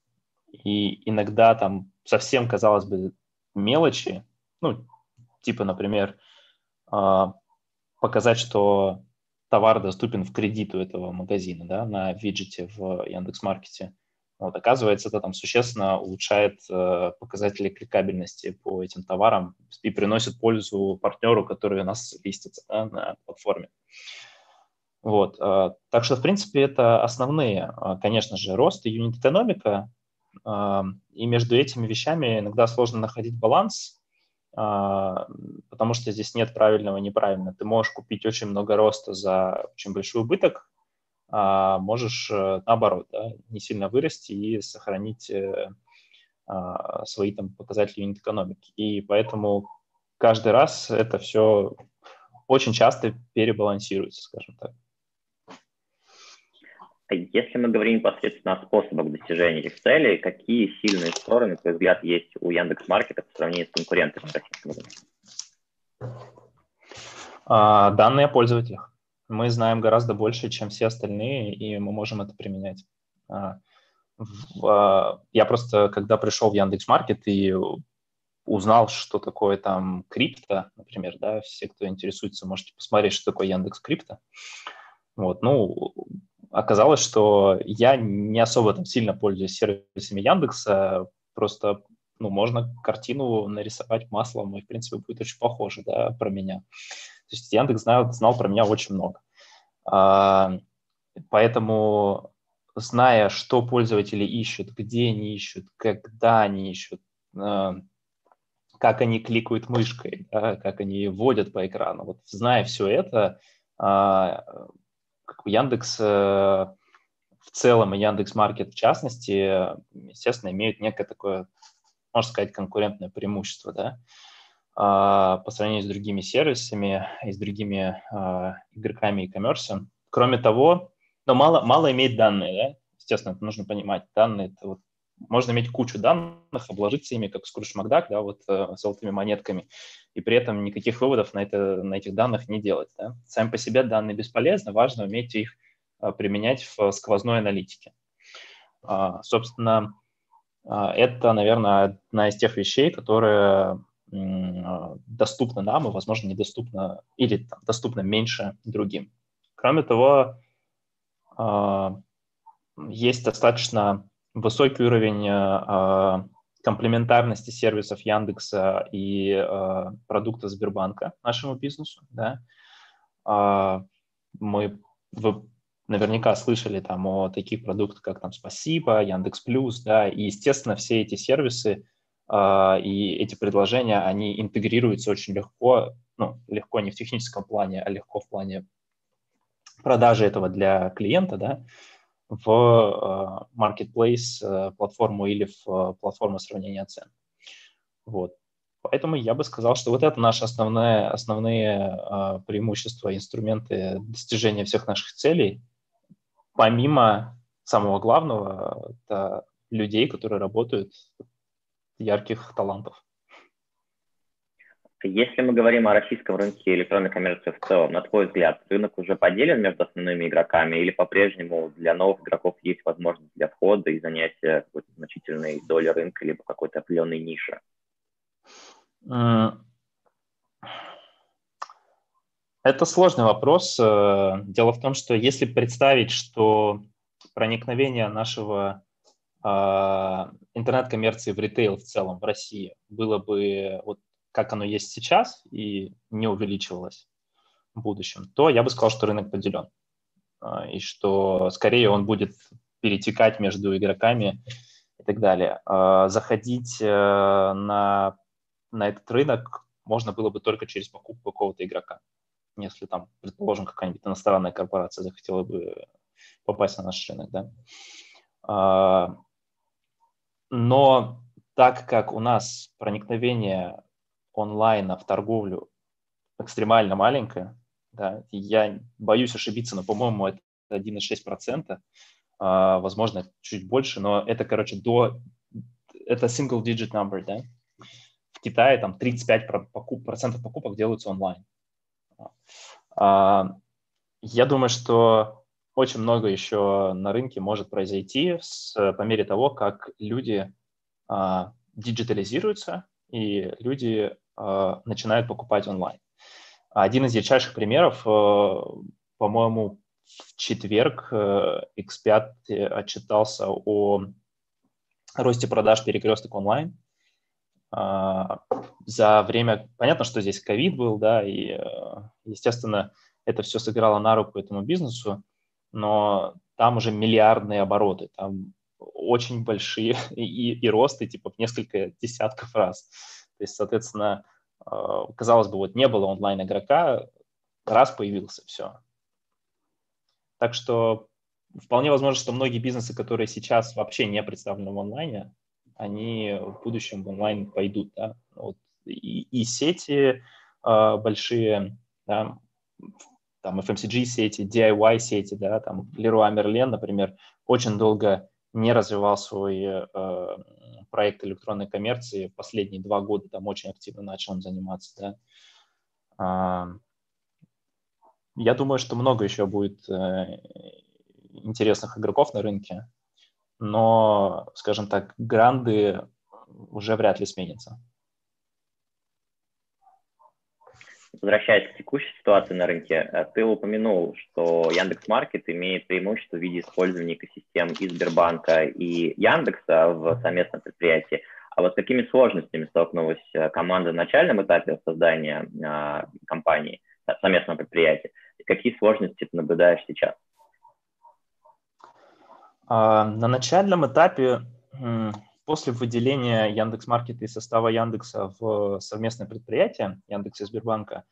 И иногда там совсем, казалось бы, мелочи, ну, типа, например, показать, что товар доступен в кредит у этого магазина, да, на виджете в Яндекс.Маркете. Вот, оказывается, это там существенно улучшает э, показатели кликабельности по этим товарам и приносит пользу партнеру, который у нас листится да, на платформе. Вот, э, так что, в принципе, это основные, э, конечно же, рост и юнит-экономика, э, и между этими вещами иногда сложно находить баланс, потому что здесь нет правильного и неправильного. Ты можешь купить очень много роста за очень большой убыток, а можешь э, наоборот, да, не сильно вырасти и сохранить э, а, свои там показатели юнит экономики. И поэтому каждый раз это все очень часто перебалансируется, скажем так. А если мы говорим непосредственно о способах достижения этих целей, какие сильные стороны, на твой взгляд, есть у Яндекс.Маркета по сравнению с конкурентами в российском рынке? А, данные о пользователях. Мы знаем гораздо больше, чем все остальные, и мы можем это применять. А, в, я просто, когда пришел в Яндекс.Маркет и узнал, что такое там крипто, например, да, все, кто интересуется, можете посмотреть, что такое Яндекс Крипто. Вот, ну, оказалось, что я не особо там сильно пользуюсь сервисами Яндекса, просто ну, можно картину нарисовать маслом, и, в принципе, будет очень похоже да, про меня. То есть Яндекс знал, знал про меня очень много. А, поэтому, зная, что пользователи ищут, где они ищут, когда они ищут, а, как они кликают мышкой, да, как они вводят по экрану, вот зная все это, как Яндекс э, в целом и Яндекс Маркет в частности, естественно, имеют некое такое можно сказать, конкурентное преимущество, да, а, по сравнению с другими сервисами и с другими а, игроками и коммерсом. Кроме того, но мало, мало иметь данные, да, естественно, это нужно понимать. Данные, это вот, можно иметь кучу данных, обложиться ими, как Скрудж Макдак, да, вот э, золотыми монетками, и при этом никаких выводов на, это, на этих данных не делать. Да. Сами по себе данные бесполезны, важно уметь их а, применять в сквозной аналитике. А, собственно, а, это, наверное, одна из тех вещей, которые доступна нам и, возможно, недоступна или там, доступна меньше другим. Кроме того, есть достаточно высокий уровень комплементарности сервисов Яндекса и продукта Сбербанка нашему бизнесу. Да? Мы, вы наверняка слышали там о таких продуктах, как там Спасибо, Яндекс Плюс, да, и, естественно, все эти сервисы э, и эти предложения, они интегрируются очень легко, ну, легко не в техническом плане, а легко в плане продажи этого для клиента, да, в э, marketplace э, платформу или в э, платформу сравнения цен. Вот. Поэтому я бы сказал, что вот это наши основные, основные преимущества, инструменты достижения всех наших целей помимо самого главного, это людей, которые работают, ярких талантов. Если мы говорим о российском рынке электронной коммерции в целом, на твой взгляд, рынок уже поделен между основными игроками или по-прежнему для новых игроков есть возможность для входа и занятия какой-то значительной доли рынка либо какой-то определенной ниши? Это сложный вопрос. Э, дело в том, что если представить, что проникновение нашего а, интернет-коммерции в ритейл в целом в России было бы вот как оно есть сейчас и не увеличивалось в будущем, то я бы сказал, что рынок поделен. А, и что скорее он будет перетекать между игроками и так далее. А, заходить э, на, на этот рынок можно было бы только через покупку какого-то игрока если там, предположим, какая-нибудь иностранная корпорация захотела бы попасть на наш рынок, да. А, но так как у нас проникновение онлайна в торговлю экстремально маленькое, да, я боюсь ошибиться, но, по-моему, это 1,6%, а, возможно, чуть больше, но это, короче, до... Это single digit number, да. В Китае там 35% процентов покупок делаются онлайн. А, я думаю, что очень много еще на рынке может произойти с, по мере того, как люди а, диджитализируются и люди начинают покупать онлайн. Один из ярчайших примеров, по-моему, в четверг X5 отчитался о росте продаж перекресток онлайн. За время, понятно, что здесь ковид был, да, и Естественно, это все сыграло на руку этому бизнесу, но там уже миллиардные обороты, там очень большие (laughs) и, и росты типа в несколько десятков раз. То есть, соответственно, э, казалось бы, вот не было онлайн-игрока, раз появился, все. Так что вполне возможно, что многие бизнесы, которые сейчас вообще не представлены в онлайне, они в будущем в онлайн пойдут. Да? Вот и, и сети э, большие, да, там FMCG-сети, DIY-сети, да, там Leroy Merlin, например, очень долго не развивал свой э, проект электронной коммерции. Последние два года там очень активно начал им заниматься, да. Э, я думаю, что много еще будет э, интересных игроков на рынке, но, скажем так, гранды уже вряд ли сменятся. Возвращаясь к текущей ситуации на рынке, э, ты упомянул, что Яндекс Маркет имеет преимущество в виде использования экосистем и Сбербанка, и Яндекса в совместном предприятии. А вот с какими сложностями столкнулась э, команда на начальном этапе создания э, компании, совместного предприятия? И какие сложности ты наблюдаешь сейчас? А, на начальном этапе после выделения Яндекс Маркета из состава Яндекса в совместное предприятие Яндекса и Сбербанка,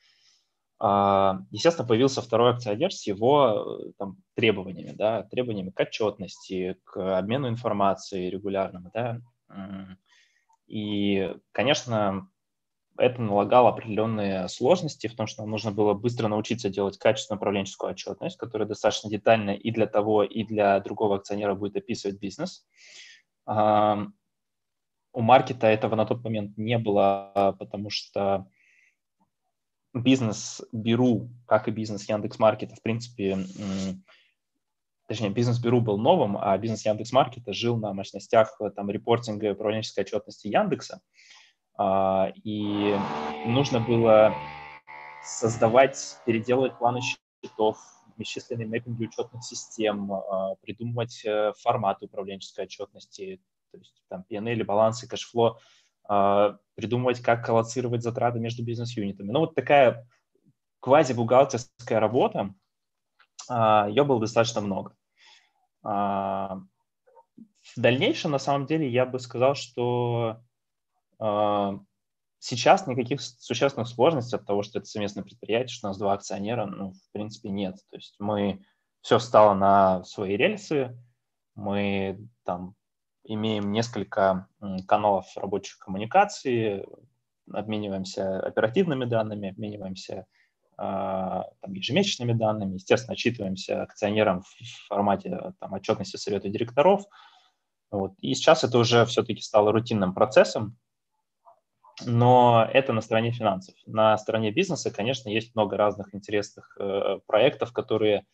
а, естественно, появился второй акционер с его э, там, требованиями, да, требованиями к отчетности, к обмену информацией регулярному, да, И, конечно, это налагало определенные сложности в том, что нам нужно было быстро научиться делать качественную управленческую отчетность, которая достаточно детально и для того, и для другого акционера будет описывать бизнес. У маркета этого на тот момент не было, потому что бизнес Беру, как и бизнес Яндекс Маркета, в принципе, точнее, бизнес Беру был новым, а бизнес Яндекс Маркета жил на мощностях там, репортинга и управленческой отчетности Яндекса. А, и нужно было создавать, переделывать планы счетов, бесчисленные мэппинги учетных систем, а, придумывать э, форматы управленческой отчетности, то есть там P&L, балансы, кэшфло, а, придумывать, как коллоцировать затраты между бизнес-юнитами. Ну, вот такая квази-бухгалтерская работа, ее было достаточно много. В дальнейшем, на самом деле, я бы сказал, что а, сейчас никаких существенных сложностей от того, что это совместное предприятие, что у нас два акционера, ну, в принципе, нет. То есть мы все встало на свои рельсы, мы там имеем несколько каналов рабочих коммуникации, обмениваемся оперативными данными, обмениваемся э, там, ежемесячными данными, естественно, отчитываемся акционерам в формате там, отчетности совета директоров. Вот. И сейчас это уже все-таки стало рутинным процессом, но это на стороне финансов. На стороне бизнеса, конечно, есть много разных интересных э, проектов, которые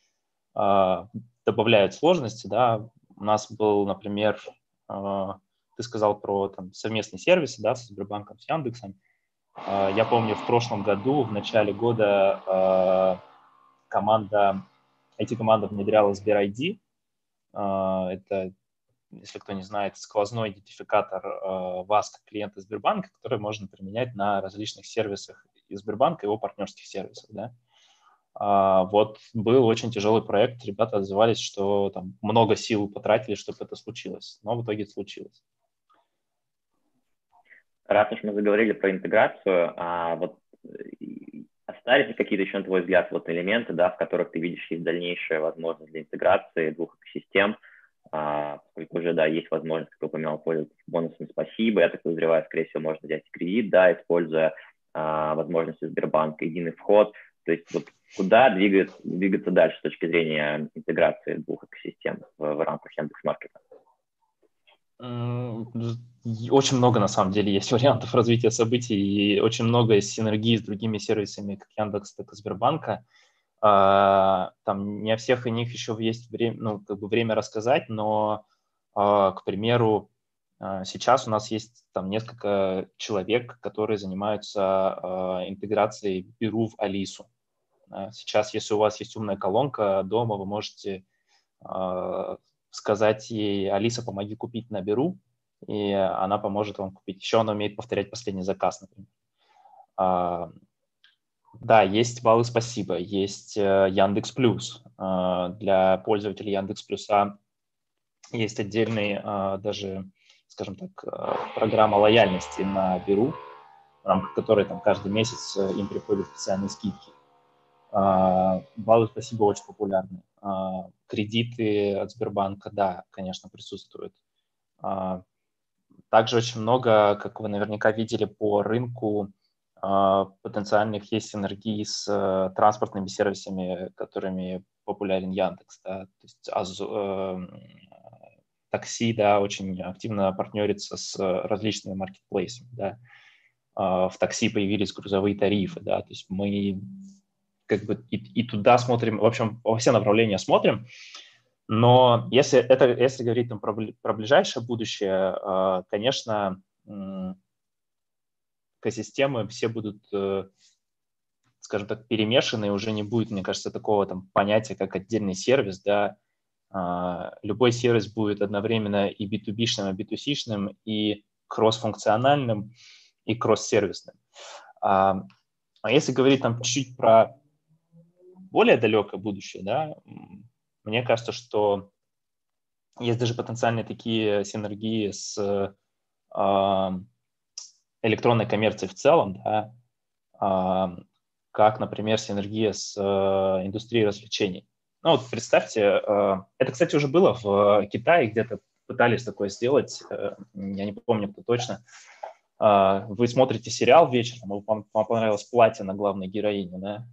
э, добавляют сложности. Да. У нас был, например, ты сказал про там, совместные сервисы да, со Сбербанком, с Яндексом. Э, я помню, в прошлом году, в начале года, э, команда, IT-команда внедряла SberID. Это если кто не знает, сквозной идентификатор вас как клиента Сбербанка, который можно применять на различных сервисах и Сбербанка, и его партнерских сервисах. Да? А, вот был очень тяжелый проект, ребята отзывались, что там много сил потратили, чтобы это случилось, но в итоге случилось. Раз уж мы заговорили про интеграцию, а вот остались ли какие-то еще, на твой взгляд, вот элементы, да, в которых ты видишь есть дальнейшая возможность для интеграции двух экосистем – а, поскольку уже, да, есть возможность, как ты упоминал, пользоваться бонусами «Спасибо». Я так подозреваю, скорее всего, можно взять кредит, да, используя а, возможности Сбербанка, единый вход. То есть вот куда двигаться, двигаться дальше с точки зрения интеграции двух экосистем в, в рамках Яндекс.Маркета? Очень много, на самом деле, есть (laughs) вариантов развития событий и очень много синергии с другими сервисами, как Яндекс, так и Сбербанка. А, там не о всех и них еще есть время, ну, как бы время рассказать, но, а, к примеру, сейчас у нас есть там несколько человек, которые занимаются интеграцией Беру в Алису. Сейчас, если у вас есть умная колонка дома, вы можете сказать ей, Алиса, помоги купить на Беру, и она поможет вам купить. Еще она умеет повторять последний заказ, например. Да, есть баллы спасибо, есть э, Яндекс Плюс. Э, для пользователей Яндекс Плюса есть отдельный э, даже, скажем так, программа лояльности на Беру, в рамках которой там каждый месяц им приходят специальные скидки. Баллы спасибо очень популярны. Кредиты от Сбербанка, да, конечно, присутствуют. Также очень много, как вы наверняка видели по рынку, а, потенциальных есть синергии с э, транспортными сервисами, которыми популярен Яндекс. Да? То есть Азу, э, такси да, очень активно партнерится с различными маркетплейсами. Да? В такси появились грузовые тарифы. Да? То есть мы как бы и, и туда смотрим, в общем, во все направления смотрим. Но если, это, если говорить там, про, про ближайшее будущее, э, конечно, экосистемы все будут, э, скажем так, перемешаны, и уже не будет, мне кажется, такого там понятия, как отдельный сервис, да, а, любой сервис будет одновременно и B2B-шным, и B2C-шным, и кросс-функциональным, и кросс-сервисным. А, а если говорить там чуть-чуть про более далекое будущее, да, мне кажется, что есть даже потенциальные такие синергии с электронной коммерции в целом, да, а, как, например, синергия с э, индустрией развлечений. Ну вот представьте, э, это, кстати, уже было в Китае где-то пытались такое сделать, я не помню, кто точно. Вы смотрите сериал вечером, вам, вам понравилось платье на главной героине, да,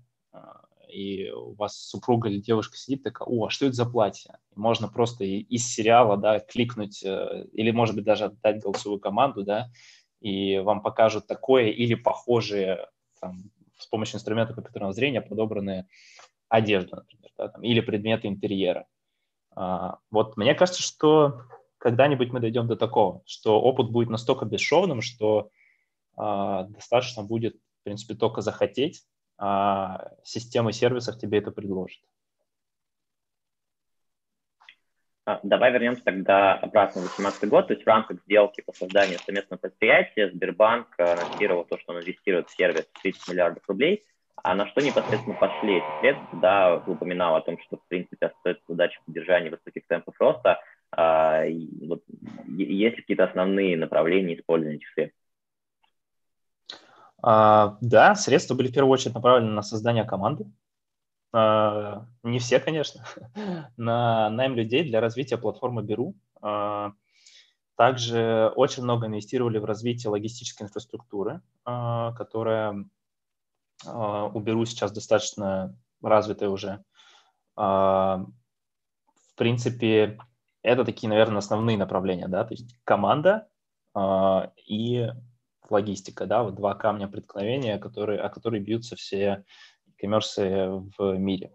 и у вас супруга или девушка сидит такая, о, а что это за платье? И можно просто из сериала, да, кликнуть, э, или, может быть, даже отдать голосовую команду, да, и вам покажут такое или похожее там, с помощью инструмента компьютерного зрения подобранные одежду, например, да, там, или предметы интерьера. А, вот мне кажется, что когда-нибудь мы дойдем до такого, что опыт будет настолько бесшовным, что а, достаточно будет, в принципе, только захотеть, а система сервисов тебе это предложит. А, давай вернемся тогда обратно в 2018 год. То есть в рамках сделки по созданию совместного предприятия Сбербанк анонсировал то, что он инвестирует в сервис 30 миллиардов рублей. А на что непосредственно пошли эти средства? Да, упоминал о том, что, в принципе, остается задача поддержания высоких темпов роста. А, вот, есть ли какие-то основные направления использования этих средств? А, да, средства были в первую очередь направлены на создание команды. А, не все, конечно, (laughs) на найм людей для развития платформы Беру. А, также очень много инвестировали в развитие логистической инфраструктуры, а, которая а, у Беру сейчас достаточно развитая уже. А, в принципе, это такие, наверное, основные направления, да, то есть команда а, и логистика, да, вот два камня преткновения, которые, о которые бьются все коммерсы в мире.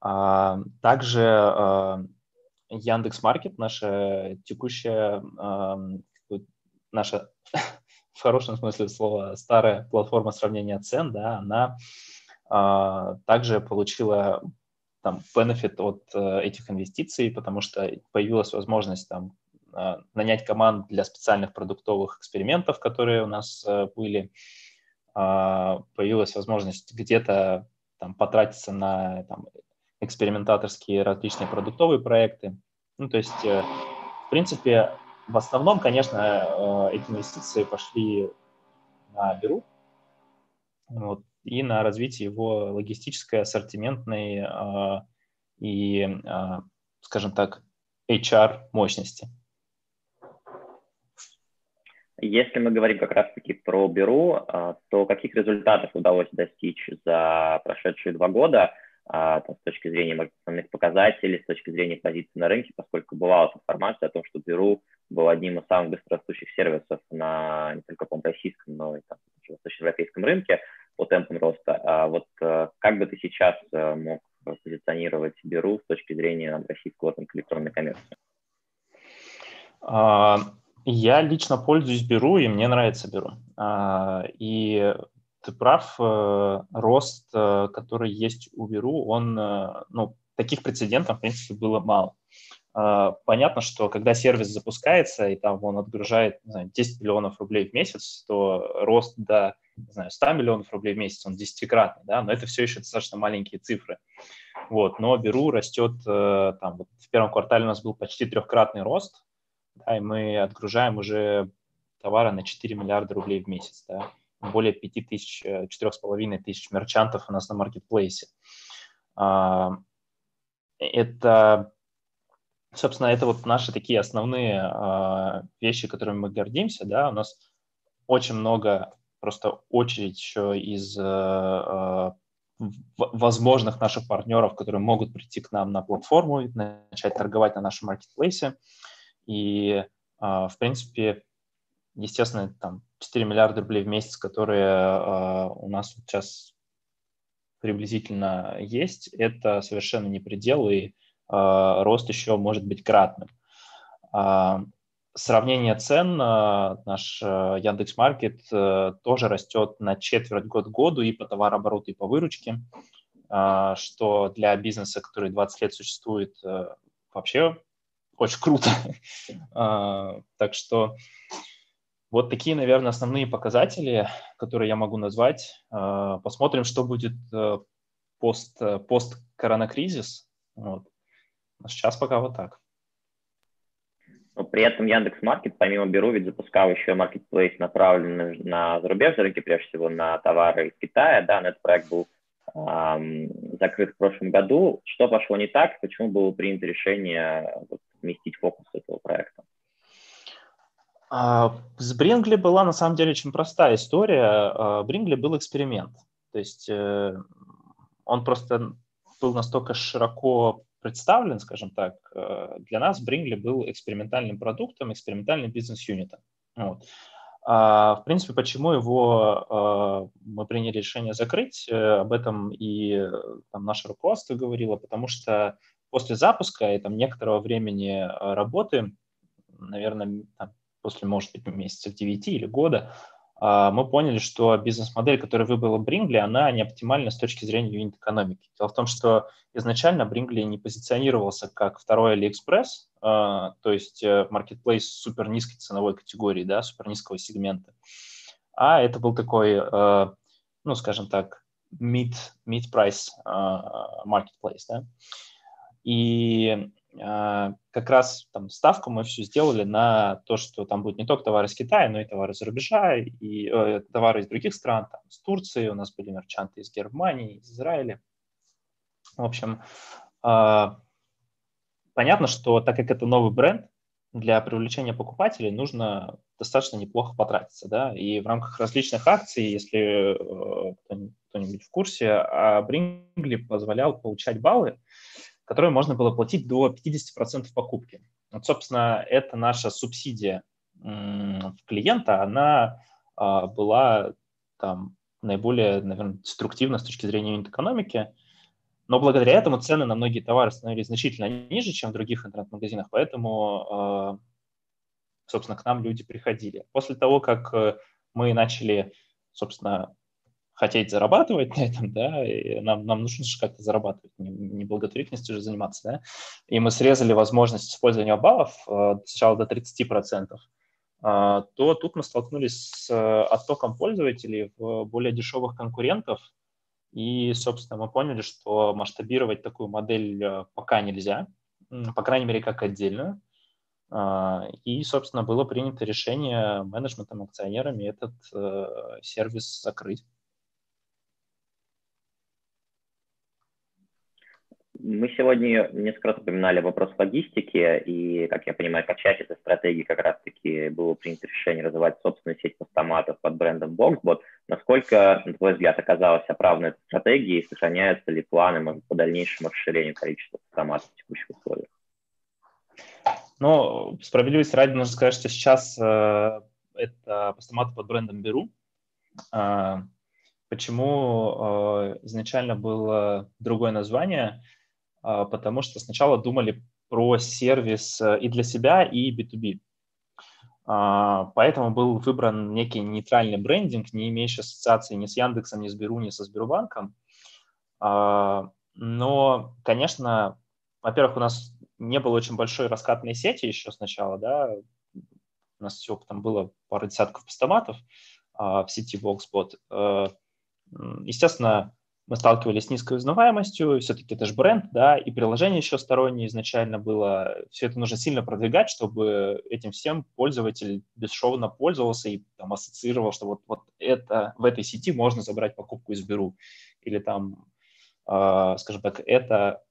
А, также а, Яндекс Маркет, наша текущая, а, наша (laughs) в хорошем смысле слова старая платформа сравнения цен, да, она а, также получила там benefit от э, этих инвестиций, потому что появилась возможность там нанять команд для специальных продуктовых экспериментов, которые у нас э, были. А, появилась возможность где-то там, потратиться на там, экспериментаторские различные продуктовые проекты. Ну, то есть, э, в принципе, в основном, конечно, э, эти инвестиции пошли на Беру вот, и на развитие его логистической, ассортиментной и, скажем так, HR мощности. Если мы говорим как раз-таки про Беру, а, то каких результатов удалось достичь за прошедшие два года а, с точки зрения основных показателей, с точки зрения позиции на рынке, поскольку бывала информация о том, что Беру был одним из самых быстрорастущих сервисов на не только по российском, но и там, восточноевропейском рынке по темпам роста. А вот э, как бы ты сейчас э, мог позиционировать Беру с точки зрения российского там, электронной коммерции? Я лично пользуюсь Беру, и мне нравится Беру. А, и ты прав, э, рост, э, который есть у Беру, он, э, ну, таких прецедентов, в принципе, было мало. А, понятно, что когда сервис запускается, и там он отгружает, не знаю, 10 миллионов рублей в месяц, то рост до, не знаю, 100 миллионов рублей в месяц, он десятикратный, да, но это все еще достаточно маленькие цифры. Вот, но Беру растет, там, вот в первом квартале у нас был почти трехкратный рост, да, и мы отгружаем уже товары на 4 миллиарда рублей в месяц, да, более 5 тысяч, 4,5 тысяч мерчантов у нас на маркетплейсе. А, это, собственно, это вот наши такие основные а, вещи, которыми мы гордимся, да, у нас очень много, просто очередь еще из а, возможных наших партнеров, которые могут прийти к нам на платформу и начать торговать на нашем маркетплейсе. И, а, в принципе, естественно, там 4 миллиарда рублей в месяц, которые а, у нас сейчас приблизительно есть, это совершенно не предел, и а, рост еще может быть кратным. Сравнение цен, наш Яндекс.Маркет тоже растет на четверть год к году и по товарообороту, и по выручке, что для бизнеса, который 20 лет существует, вообще очень круто. (laughs) А, так что вот такие, наверное, основные показатели, которые я могу назвать. А, посмотрим, что будет э, пост, э, пост-коронакризис. Вот. Сейчас пока вот так. Но при этом Яндекс Маркет, помимо Беру, ведь запускал еще маркетплейс, направленный на зарубежные рынки, прежде всего на товары из Китая. Да, этот проект был эм, закрыт в прошлом году. Что пошло не так? Почему было принято решение вот, сместить фокус этого проекта? А, с Брингли была на самом деле очень простая история. Брингли был эксперимент. То есть э, он просто был настолько широко представлен, скажем так, э, для нас Брингли был экспериментальным продуктом, экспериментальным бизнес-юнитом. Вот. А, в принципе, почему его а, мы приняли решение закрыть, э, об этом и там, наше руководство говорило, потому что после запуска и там некоторого времени работы, наверное, после, может быть, месяцев 9 или года, а, мы поняли, что бизнес-модель, которую выбрала Брингли, она не оптимальна с точки зрения юнит-экономики. Дело в том, что изначально Брингли не позиционировался как второй AliExpress, а, то есть marketplace э, супер низкой ценовой категории, да, супер низкого сегмента, а это был такой, э, ну, скажем так, mid, mid-price а, marketplace, да. И а, как раз там ставку мы все сделали на то, что там будет не только товары из Китая, но и товары из рубежа, и э, товары из других стран, там, из Турции, у нас были мерчанты из Германии, из Израиля. В общем, э, понятно, что так как это новый бренд, для привлечения покупателей нужно достаточно неплохо потратиться, да, и в рамках различных акций, если э, кто-нибудь в курсе, а Брингли позволял получать баллы, которые можно было платить до 50% покупки. Вот, собственно, это наша субсидия клиента, она а, была там наиболее, наверное, деструктивна с точки зрения юнит-экономики, но благодаря этому цены на многие товары становились значительно ниже, чем в других интернет-магазинах, поэтому, а, собственно, к нам люди приходили. После того, как э, мы начали, собственно, хотеть зарабатывать на этом, да, и нам, нам нужно же как-то зарабатывать, не, не благотворительностью же заниматься, да, и мы срезали возможность использования баллов э, сначала до 30%, э, то тут мы столкнулись с э, оттоком пользователей в более дешевых конкурентов, и, собственно, мы поняли, что масштабировать такую модель э, пока нельзя, по крайней мере, как отдельную, э, и, собственно, было принято решение менеджментом, акционерами этот э, сервис закрыть. Мы сегодня несколько раз упоминали вопрос логистики, и, как я понимаю, как часть этой стратегии как раз-таки было принято решение развивать собственную сеть постаматов под брендом Boxbot. Насколько, на твой взгляд, оказалась оправданной эта стратегия, и сохраняются ли планы по дальнейшему расширению количества постаматов в текущих условиях? Ну, справедливости ради нужно сказать, что сейчас э, это постаматы под брендом Беру. Э, почему э, изначально было другое название – потому что сначала думали про сервис э, и для себя, и B2B. А, поэтому был выбран некий нейтральный брендинг, не имеющий ассоциации ни с Яндексом, ни с Беру, ни со Сбербанком. А, но, конечно, во-первых, у нас не было очень большой раскатной сети еще сначала, да, у нас всего там было пара десятков постаматов в сети Boxbot. Э, естественно, мы сталкивались с низкой узнаваемостью, все-таки это же бренд, да, и приложение еще стороннее изначально было. Все это нужно сильно продвигать, чтобы этим всем пользователь бесшовно пользовался и там ассоциировал, что вот, вот это, в этой сети можно забрать покупку из Беру. Или там, э, скажем так, это,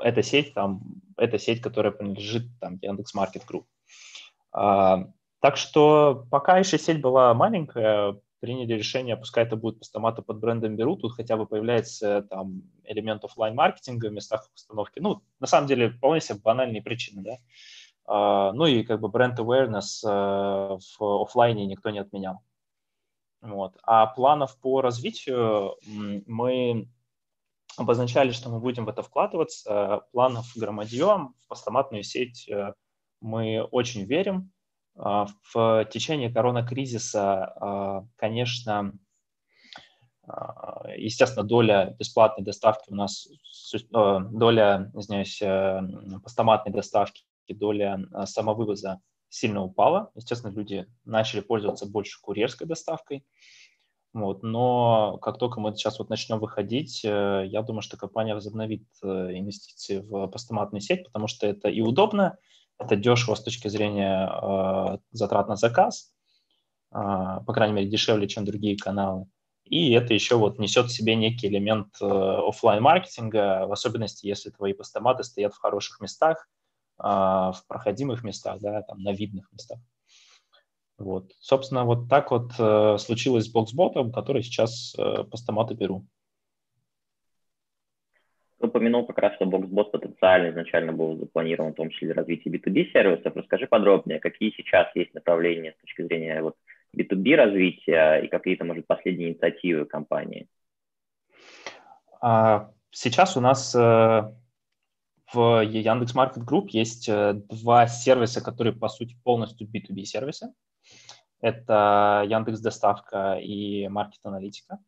эта сеть, там, это сеть, которая принадлежит там Яндекс.Маркет Групп. Э, так что пока еще сеть была маленькая, приняли решение, пускай это будет постаматы под брендом Беру, тут хотя бы появляется там элемент офлайн маркетинга в местах установки. Ну, на самом деле, вполне себе банальные причины, да. Uh, ну и как бы brand awareness uh, в офлайне никто не отменял. Вот. А планов по развитию мы обозначали, что мы будем в это вкладываться. Планов громадьем в постаматную сеть э, мы очень верим. А, в течение коронакризиса, а, конечно, а, естественно, доля бесплатной доставки у нас, доля, извиняюсь, э, постаматной доставки, доля самовывоза сильно упала. Естественно, люди начали пользоваться больше курьерской доставкой. Вот. Но как только мы сейчас вот начнем выходить, э, я думаю, что компания возобновит э, инвестиции в постаматную сеть, потому что это и удобно, это дешево с точки зрения э, затрат на заказ, э, по крайней мере, дешевле, чем другие каналы. И это еще вот несет в себе некий элемент э, офлайн маркетинга в особенности, если твои постаматы стоят в хороших местах, э, в проходимых местах, да, там на видных местах. Вот. Собственно, вот так вот э, случилось с боксботом, который сейчас э, постаматы беру. Упомянул как раз, что боксбот потенциально изначально был запланирован в том числе для развития B2B сервисов. Расскажи подробнее, какие сейчас есть направления с точки зрения вот B2B развития и какие-то, может, последние инициативы компании? А, сейчас у нас э, в Яндекс Маркет Групп есть э, два сервиса, которые, по сути, полностью B2B сервисы. Это Яндекс Доставка и Маркет Аналитика.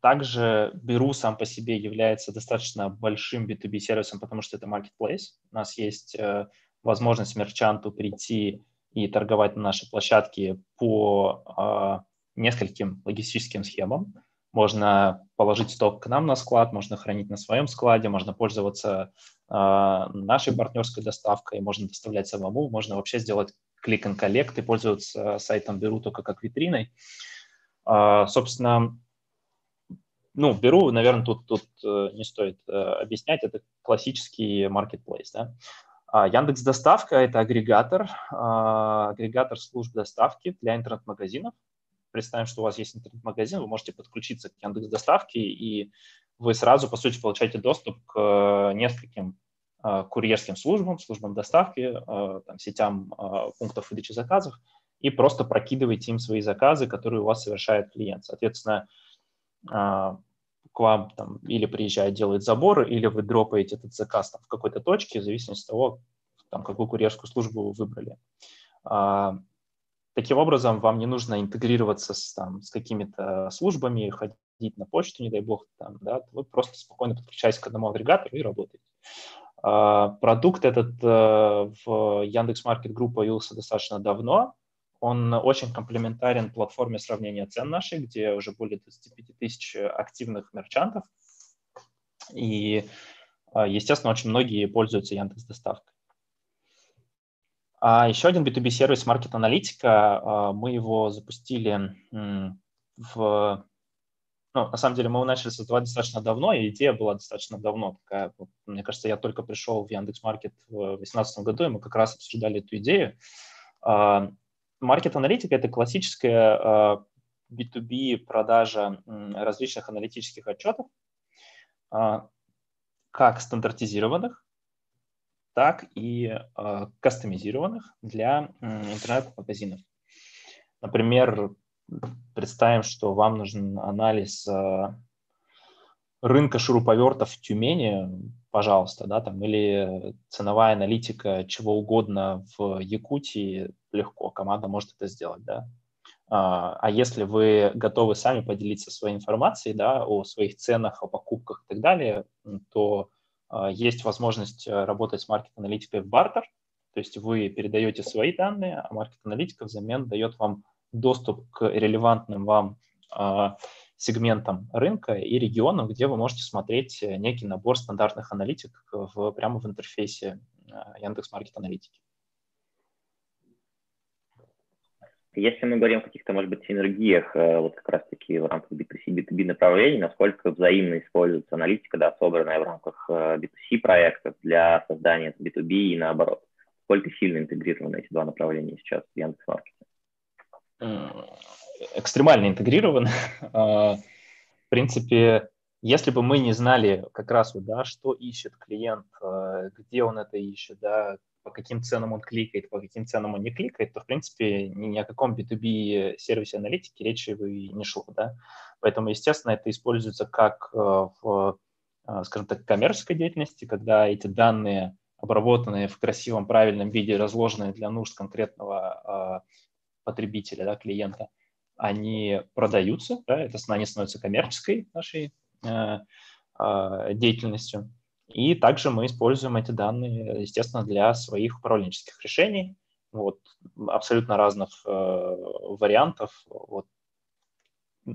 Также Беру сам по себе является достаточно большим B2B сервисом, потому что это marketplace. У нас есть э, возможность мерчанту прийти и торговать на нашей площадке по нескольким логистическим схемам. Можно положить сток к нам на склад, можно хранить на своем складе, можно пользоваться э, нашей партнерской доставкой, можно доставлять самому, можно вообще сделать клик and collect и пользоваться сайтом Беру только как витриной. Э, собственно, ну, Беру, наверное, тут, тут э, не стоит э, объяснять, это классический marketplace, да. А Яндекс Доставка – это агрегатор, э, агрегатор служб доставки для интернет-магазинов, представим, что у вас есть интернет-магазин, вы можете подключиться к Яндекс Доставке, и вы сразу, по сути, получаете доступ к э, нескольким курьерским службам, службам доставки, там, сетям пунктов выдачи заказов, и просто прокидываете им свои заказы, которые у вас совершает клиент. Соответственно, к вам там или приезжает, делает забор, или вы дропаете этот заказ там, в какой-то точке, в зависимости от того, там, какую курьерскую службу вы выбрали. А, Таким образом, вам не нужно интегрироваться с, там, с какими-то службами, ходить на почту, не дай бог, там, да, вы просто спокойно подключаетесь к одному агрегатору и работаете. А, продукт этот э, в Яндекс.Маркет Групп появился достаточно давно. Он очень комплементарен платформе сравнения цен нашей, где уже более 25 тысяч активных мерчантов. И, а, естественно, очень многие пользуются Яндекс доставкой. А еще один B2B сервис Market Аналитика, а, мы его запустили в... Ну, на самом деле мы его начали создавать достаточно давно, и идея была достаточно давно такая. Мне кажется, я только пришел в Яндекс.Маркет в 2018 году, и мы как раз обсуждали эту идею. Маркет аналитика – это классическая B2B а, продажа различных аналитических отчетов, а, как стандартизированных, так и э, кастомизированных для интернет-магазинов. Например, представим, что вам нужен анализ рынка шуруповертов в Тюмени, пожалуйста, да, там, или ценовая аналитика чего угодно в Якутии, легко, команда может это сделать, да. А, а если вы готовы сами поделиться своей информацией, да, о своих ценах, о покупках и так далее, то а, есть возможность э, работать с маркет-аналитикой в бартер, то есть вы передаете свои данные, а маркет-аналитика взамен дает вам доступ к релевантным вам а, сегментам рынка и регионам, где вы можете смотреть э, некий набор стандартных аналитик в, прямо в интерфейсе а, Яндекс Маркет Аналитики. Если мы говорим о каких-то, может быть, синергиях, э, вот как раз-таки в рамках B2C, B2B направлений, насколько взаимно используется аналитика, да, собранная в рамках B2C э, проектов для создания B2B и наоборот? Сколько сильно интегрированы эти два направления сейчас в Яндекс.Маркете? Экстремально интегрированы. (laughs) А, в принципе, если бы мы не знали как раз, вот, да, что ищет клиент, э, где он это ищет, да, по каким ценам он кликает, по каким ценам он не кликает, то, в принципе, ни, ни о каком B2B сервисе аналитики речи бы не шло, да. Поэтому, естественно, это используется как э, в, э, скажем так, коммерческой деятельности, когда эти данные, обработанные в красивом, правильном виде, разложенные для нужд конкретного э, потребителя, да, клиента, они продаются, да, это они становятся коммерческой нашей деятельностью. И также мы используем эти данные, естественно, для своих управленческих решений. Вот, абсолютно разных э, вариантов. Вот.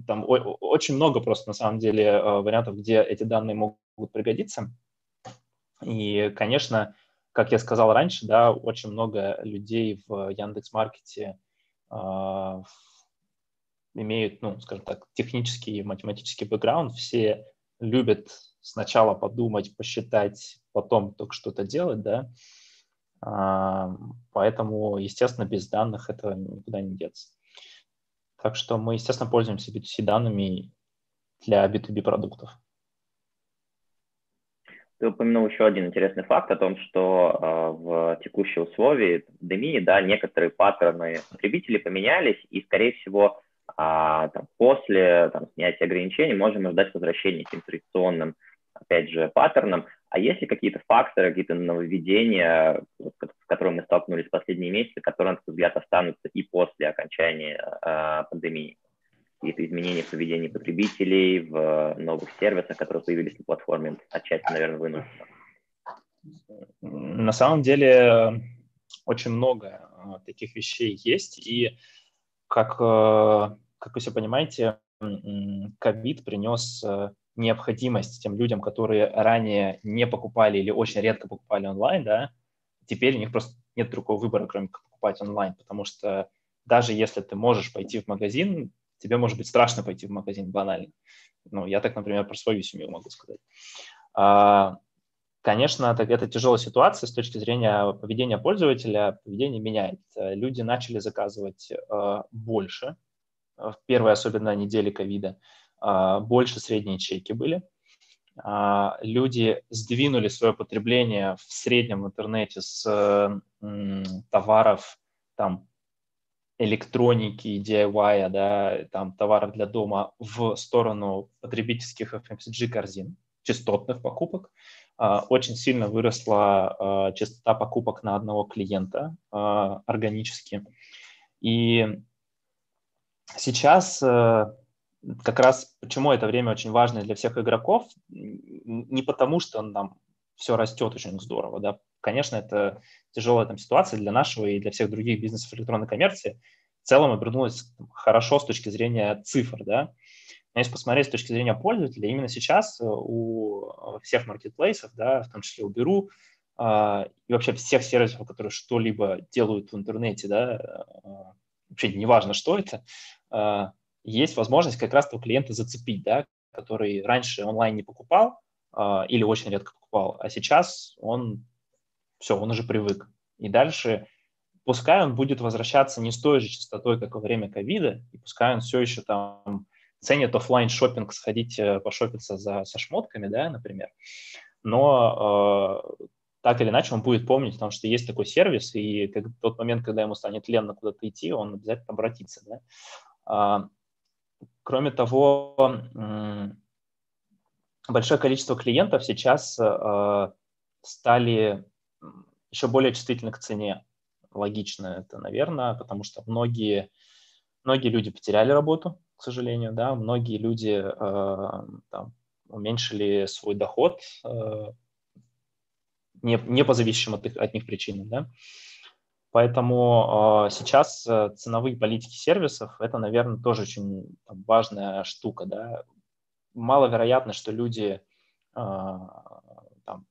Там о- очень много просто, на самом деле, э, вариантов, где эти данные могут пригодиться. И, конечно, как я сказал раньше, да, очень много людей в Яндекс.Маркете э, имеют, ну, скажем так, технический и математический бэкграунд, все любят сначала подумать, посчитать, потом только что-то делать, да. А, поэтому, естественно, без данных это никуда не деться. Так что мы, естественно, пользуемся B2C данными для B2B продуктов. Ты упомянул еще один интересный факт о том, что э, в текущие условия пандемии, да, некоторые паттерны потребителей поменялись, и, скорее всего, э, там, после там, снятия ограничений можем ожидать возвращения к традиционным, опять же, паттернам. А есть ли какие-то факторы, какие-то нововведения, с которыми мы столкнулись в последние месяцы, которые, на твой взгляд, останутся и после окончания э, пандемии? какие-то изменения в поведении потребителей, в новых сервисах, которые появились на платформе, отчасти, наверное, вынужденно? На самом деле очень много а, таких вещей есть, и как, э, как вы все понимаете, ковид принес необходимость тем людям, которые ранее не покупали или очень редко покупали онлайн, да, теперь у них просто нет другого выбора, кроме как покупать онлайн, потому что даже если ты можешь пойти в магазин, тебе может быть страшно пойти в магазин банально. Ну, я так, например, про свою семью могу сказать. А, конечно, это, это тяжелая ситуация с точки зрения поведения пользователя. Поведение меняется. Люди начали заказывать а, больше. В первой, особенно недели ковида, а, больше средние чеки были. Люди сдвинули свое потребление в среднем в интернете с товаров там электроники, DIY, да, там, товаров для дома в сторону потребительских FMCG корзин, частотных покупок. А, очень сильно выросла а, частота покупок на одного клиента а, органически. И сейчас э, как раз почему это время очень важно для всех игроков, не потому что там все растет очень здорово, да, конечно, это тяжелая там ситуация для нашего и для всех других бизнесов электронной коммерции, в целом обернулась хорошо с точки зрения цифр, да. Но если посмотреть с точки зрения пользователя, именно сейчас э, у всех маркетплейсов, да, в том числе у Беру, а, и вообще всех сервисов, которые что-либо делают в интернете, да, э, вообще неважно, что это, есть возможность как раз этого клиента зацепить, да, который раньше онлайн не покупал или очень редко покупал, а сейчас он все, он уже привык. И дальше пускай он будет возвращаться не с той же частотой, как во время ковида, и пускай он все еще там ценит офлайн шопинг, сходить э, пошопиться за, со шмотками, да, например, но э, так или иначе он будет помнить, потому что есть такой сервис, и как, тот момент, когда ему станет ленно куда-то идти, он обязательно обратится. Да? Кроме того, большое количество клиентов сейчас э, стали еще более чувствительны к цене. Логично это, наверное, потому что многие, многие люди потеряли работу, к сожалению, да, многие люди э, там, уменьшили свой доход э, не, не по зависящим от, от них причинам, да. Поэтому э, сейчас э, ценовые политики сервисов – это, наверное, тоже очень там, важная штука, да. Маловероятно, что люди э, там,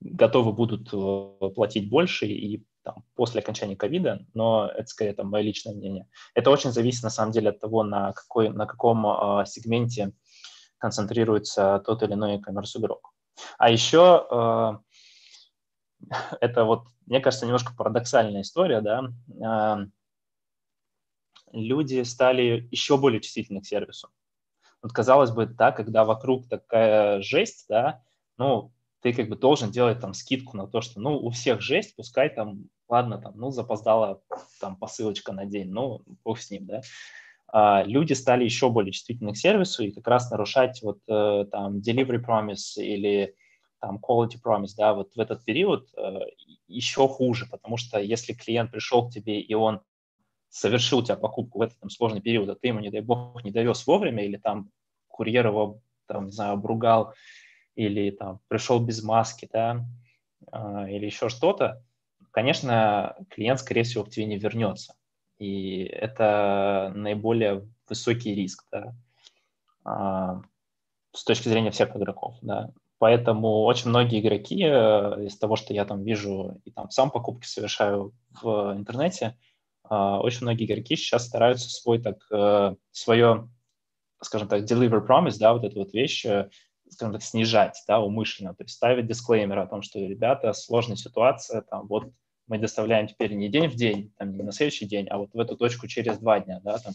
готовы будут э, платить больше и там, после окончания ковида, но это скорее там, мое личное мнение. Это очень зависит на самом деле от того, на, какой, на каком э, сегменте концентрируется тот или иной e-commerce игрок. А еще э, (laughs) это вот, мне кажется, немножко парадоксальная история, да, люди стали еще более чувствительны к сервису. Вот казалось бы, да, когда вокруг такая жесть, да, ну, ты как бы должен делать там скидку на то, что, ну, у всех жесть, пускай там, ладно, там, ну, запоздала там посылочка на день, ну, бог с ним, да. А, люди стали еще более чувствительны к сервису и как раз нарушать вот э, там delivery promise или там quality promise, да, вот в этот период э, еще хуже, потому что если клиент пришел к тебе и он совершил у тебя покупку в этот там, сложный период, а ты ему, не дай бог, не довез вовремя, или там курьер его, там, не знаю, обругал, или там пришел без маски, да, а, или еще что-то, конечно, клиент, скорее всего, к тебе не вернется. И это наиболее высокий риск, да, а, с точки зрения всех игроков, да. Поэтому очень многие игроки, э, из того, что я там вижу и там сам покупки совершаю в интернете, а, очень многие игроки сейчас стараются свой так, э, свое, скажем так, deliver promise, да, вот эту вот вещь э, скажем так, снижать, да, умышленно, то есть ставить дисклеймер о том, что, ребята, сложная ситуация, там, вот мы доставляем теперь не день в день, там, не на следующий день, а вот в эту точку через два дня, да, там,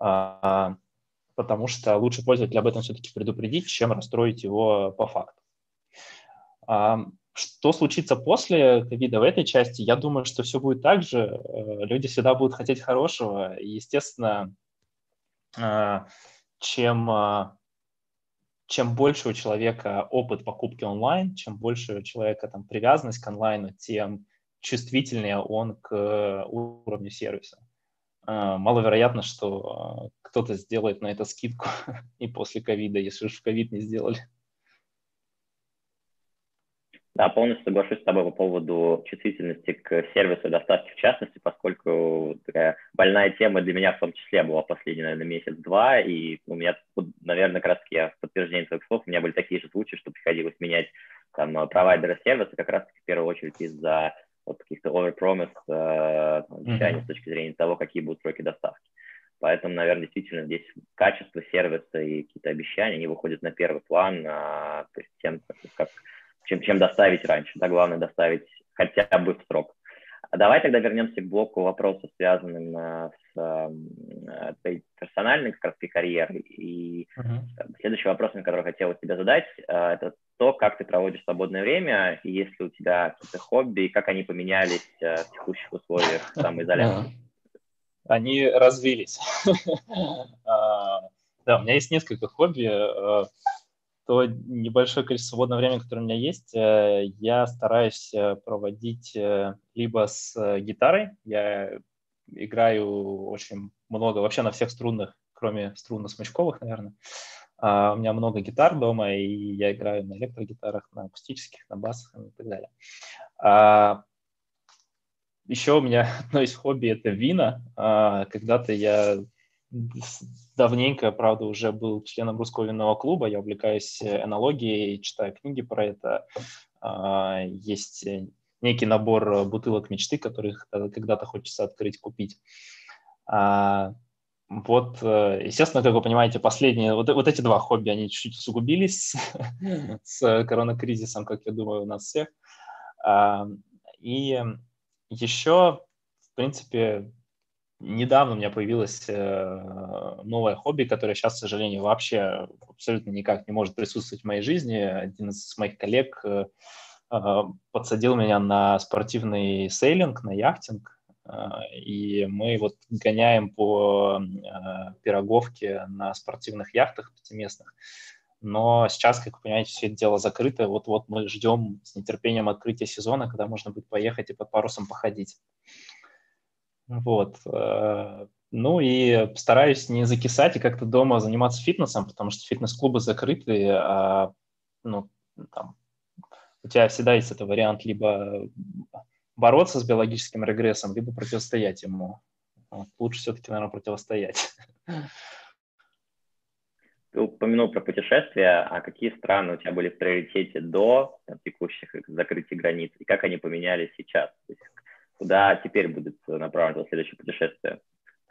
а, потому что лучше пользователя об этом все-таки предупредить, чем расстроить его по факту. А, что случится после ковида в этой части? Я думаю, что все будет так же. Э, люди всегда будут хотеть хорошего. И, естественно, а, чем, а, чем больше у человека опыт покупки онлайн, чем больше у человека там привязанность к онлайну, тем чувствительнее он к уровню сервиса. Маловероятно, что кто-то сделает на это скидку (laughs) и после ковида, если уж в ковид не сделали. Да, полностью соглашусь с тобой по поводу чувствительности к сервису доставки в частности, поскольку такая больная тема для меня в том числе была последний, наверное, месяц-два, и у меня, наверное, как раз таки я в подтверждение твоих слов, у меня были такие же случаи, что приходилось менять там провайдера сервиса как раз таки в первую очередь из-за вот каких-то overpromise э, обещаний mm-hmm. с точки зрения того, какие будут сроки доставки. Поэтому, наверное, действительно здесь качество сервиса и какие-то обещания, они выходят на первый план, а, то есть тем, как чем, чем доставить раньше. Да, главное доставить хотя бы в срок. А давай тогда вернемся к блоку вопросов, связанным э, с твоей персональной как раз карьерой. И uh-huh. следующий вопрос, который хотел тебя задать, э, это то, как ты проводишь свободное время, и есть ли у тебя какие-то хобби, и как они поменялись э, в текущих условиях самоизоляции. Они развились. (laughs) А, да, у меня есть несколько хобби. Э, то небольшое количество свободного времени, которое у меня есть, э, я стараюсь э, проводить либо с гитарой, я играю очень много, вообще на всех струнных, кроме струнно-смычковых, наверное. Uh, у меня много гитар дома, и я играю на электрогитарах, на акустических, на басах и так далее. Еще у меня (laughs) одно из хобби – это вина. Uh, когда-то я давненько, правда, уже был членом русского винного клуба, я увлекаюсь энологией, читаю книги про это. А, есть некий набор бутылок мечты, которых когда-то хочется открыть, купить. А, вот, э, естественно, как вы понимаете, последние, вот, вот эти два хобби, они чуть-чуть усугубились (laughs) с коронакризисом, как я думаю, у нас всех. А, и еще, в принципе, недавно у меня появилось э, новое хобби, которое сейчас, к сожалению, вообще абсолютно никак не может присутствовать в моей жизни. Один из моих коллег э, э, подсадил меня на спортивный сейлинг, на яхтинг, и мы вот гоняем по пироговке на спортивных яхтах пятиместных. Но сейчас, как вы понимаете, все это дело закрыто. Вот-вот мы ждем с нетерпением открытия сезона, когда можно будет поехать и под парусом походить. Вот. Э, ну и стараюсь не закисать и как-то дома заниматься фитнесом, потому что фитнес-клубы закрыты, а ну, там, у тебя всегда есть этот вариант либо бороться с биологическим регрессом, либо противостоять ему. Лучше все-таки, наверное, противостоять. Ты упомянул про путешествия, а какие страны у тебя были в приоритете до там, текущих закрытий границ, и как они поменялись сейчас? То есть куда теперь будет направлено следующее путешествие?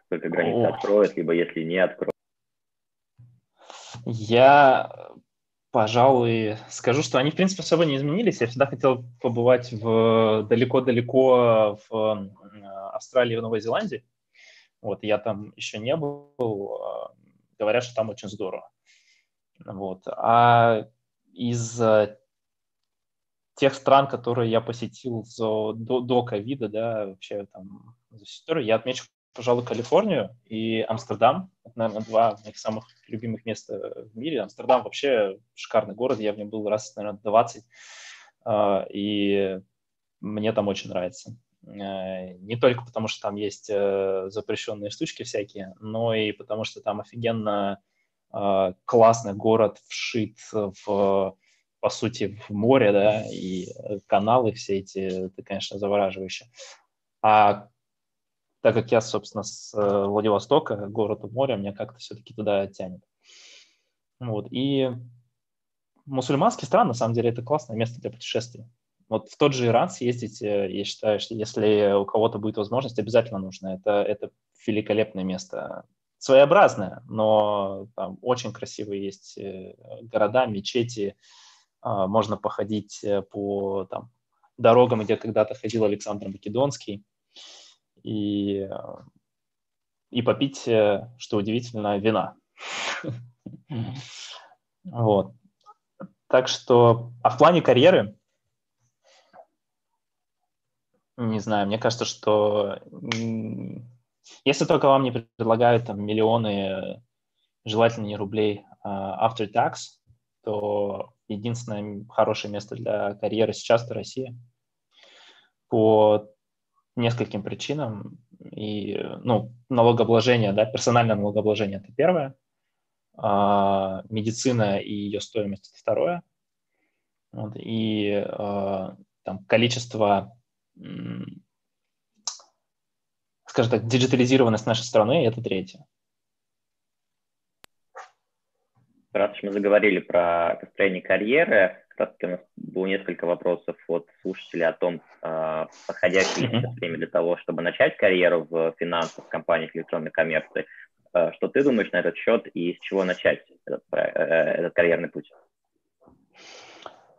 Только границы Ох. откроют, либо если не откроют? Я, пожалуй, скажу, что они, в принципе, особо не изменились. Я всегда хотел побывать в далеко-далеко в Австралии и в Новой Зеландии. Вот, я там еще не был. Говорят, что там очень здорово. Вот. А из тех стран, которые я посетил за, до, ковида, да, вообще там за историю, я отмечу, пожалуй, Калифорнию и Амстердам. Это, наверное, два моих самых любимых места в мире. Амстердам вообще шикарный город, я в нем был раз, наверное, 20, а, и мне там очень нравится. Э, не только потому, что там есть э, запрещенные штучки всякие, но и потому, что там офигенно а, классный город вшит в по сути, в море, да, и э, каналы все эти, это, конечно, завораживающе. А так как я, собственно, с э, Владивостока, город у моря, меня как-то все-таки туда тянет. Вот, и мусульманские страны, на самом деле, это классное место для путешествий. Вот в тот же Иран съездить, э, я считаю, что если у кого-то будет возможность, обязательно нужно. Это, это великолепное место своеобразная, но там очень красивые есть э, города, мечети, а, можно походить э, по там, дорогам, где когда-то ходил Александр Македонский, и, и попить, что удивительно, вина. Вот. Так что, а в плане карьеры, не знаю, мне кажется, что если только вам не предлагают там миллионы, желательно не рублей, uh, after tax, то единственное хорошее место для карьеры сейчас это Россия. По нескольким причинам. И, ну, налогообложение, да, персональное налогообложение – это первое. А, медицина и ее стоимость – это второе. Вот, и а, там количество скажем так, диджитализированность нашей страны – это третье. Раз уж мы заговорили про построение карьеры, как раз у нас было несколько вопросов от слушателей о том, э, подходящее mm-hmm. время для того, чтобы начать карьеру в финансах, компаниях электронной коммерции. Э, что ты думаешь на этот счет и с чего начать этот, э, этот карьерный путь?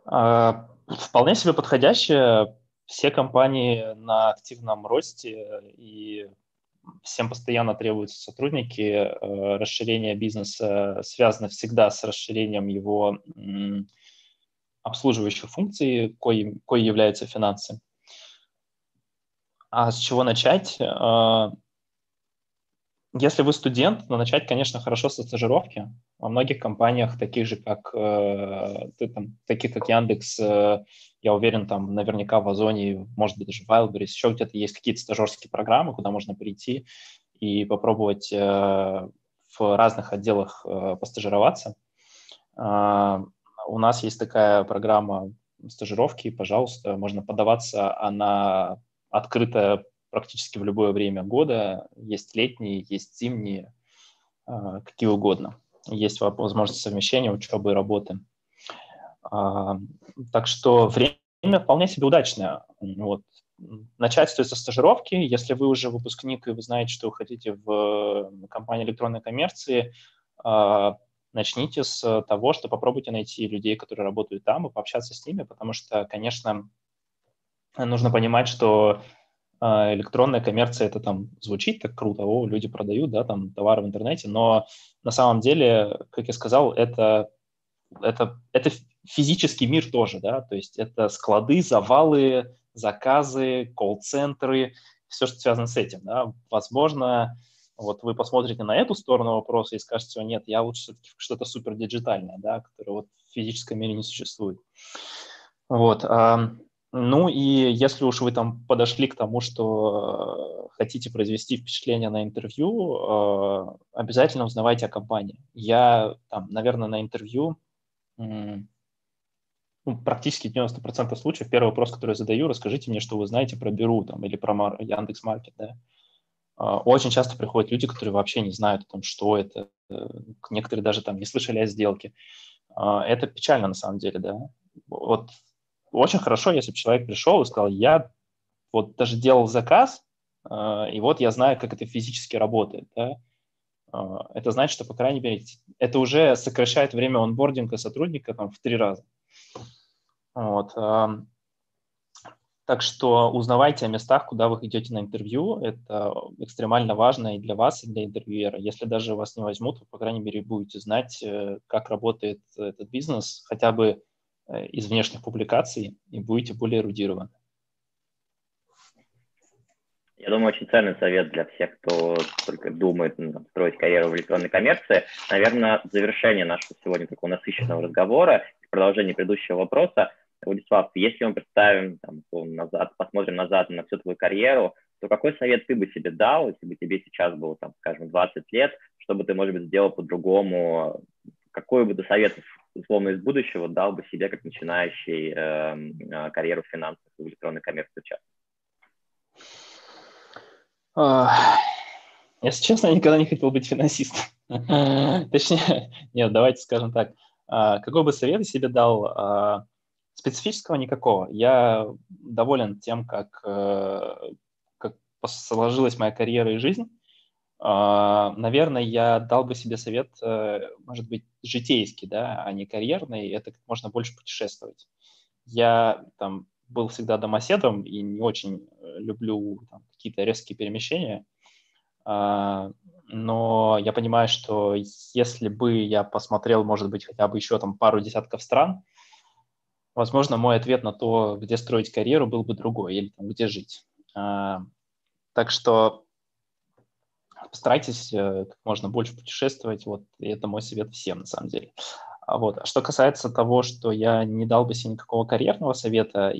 А, вполне себе подходящее все компании на активном росте, и всем постоянно требуются сотрудники. Э, расширение бизнеса связано всегда с расширением его обслуживающих функций, кои, кои являются финансы. А с чего начать? Если вы студент, то начать, конечно, хорошо со стажировки. Во многих компаниях, таких же, как, э, ты, там, таких как Яндекс, э, я уверен, там наверняка в Озоне, может быть, даже в Wildberries, еще где-то есть какие-то стажерские программы, куда можно прийти и попробовать э, в разных отделах постажироваться. У нас есть такая программа стажировки, пожалуйста, можно подаваться, она открытая практически в любое время года. Есть летние, есть зимние, а, какие угодно. Есть возможность совмещения учебы и работы. А, так что время вполне себе удачное. Вот. Начать стоит со стажировки. Если вы уже выпускник и вы знаете, что вы хотите в компании электронной коммерции, а, начните с того, что попробуйте найти людей, которые работают там, и пообщаться с ними, потому что, конечно, нужно понимать, что электронная коммерция, это там звучит так круто, о, люди продают, да, там товары в интернете, но на самом деле, как я сказал, это, это, это физический мир тоже, да, то есть это склады, завалы, заказы, колл-центры, все, что связано с этим, да. Возможно, вот вы посмотрите на эту сторону вопроса и скажете, нет, я лучше все-таки что-то супер диджитальное, да, которое вот в физическом мире не существует. Вот. Ну и если уж вы там подошли к тому, что э, хотите произвести впечатление на интервью, э, обязательно узнавайте о компании. Я, там, наверное, на интервью ну, практически 90% случаев первый вопрос, который я задаю, расскажите мне, что вы знаете про Беру там, или про Яндекс Маркет. Да? Э, очень часто приходят люди, которые вообще не знают о том, что это. Некоторые даже там не слышали о сделке. Это печально на самом деле, да. Вот очень хорошо, если бы человек пришел и сказал, я вот даже делал заказ, э, и вот я знаю, как это физически работает. Да? Э, это значит, что, по крайней мере, это уже сокращает время онбординга сотрудника там, в три раза. Вот. Эм, так что узнавайте о местах, куда вы идете на интервью. Это экстремально важно и для вас, и для интервьюера. Если даже вас не возьмут, вы, по крайней мере, будете знать, э, как работает этот бизнес, хотя бы из внешних публикаций и будете более эрудированы. Я думаю, очень ценный совет для всех, кто только думает строить карьеру в электронной коммерции. Наверное, завершение нашего сегодня такого насыщенного разговора, продолжение предыдущего вопроса. Владислав, если мы представим там, назад, посмотрим назад на всю твою карьеру, то какой совет ты бы себе дал, если бы тебе сейчас было, там, скажем, 20 лет, чтобы ты, может быть, сделал по-другому? Какой бы ты совет условно из будущего дал бы себе как начинающий э, карьеру в финансах в электронной коммерции сейчас? Если честно, я никогда не хотел быть финансистом. (laughs) Точнее, нет, давайте скажем так. А, какой бы совет я себе дал? А, специфического никакого. Я доволен тем, как, э, как сложилась моя карьера и жизнь. А, наверное, я дал бы себе совет, э, может быть, житейский, да, а не карьерный, это как можно больше путешествовать. Я там был всегда домоседом и не очень э, люблю какие-то резкие перемещения, а, но я понимаю, что если бы я посмотрел, может быть, хотя бы еще там пару десятков стран, возможно, мой ответ на то, где строить карьеру, был бы другой, или там, где жить. А, так что постарайтесь э, как можно больше путешествовать, вот, и это мой совет всем, на самом деле. А вот. Что касается того, что я не дал бы себе никакого карьерного совета,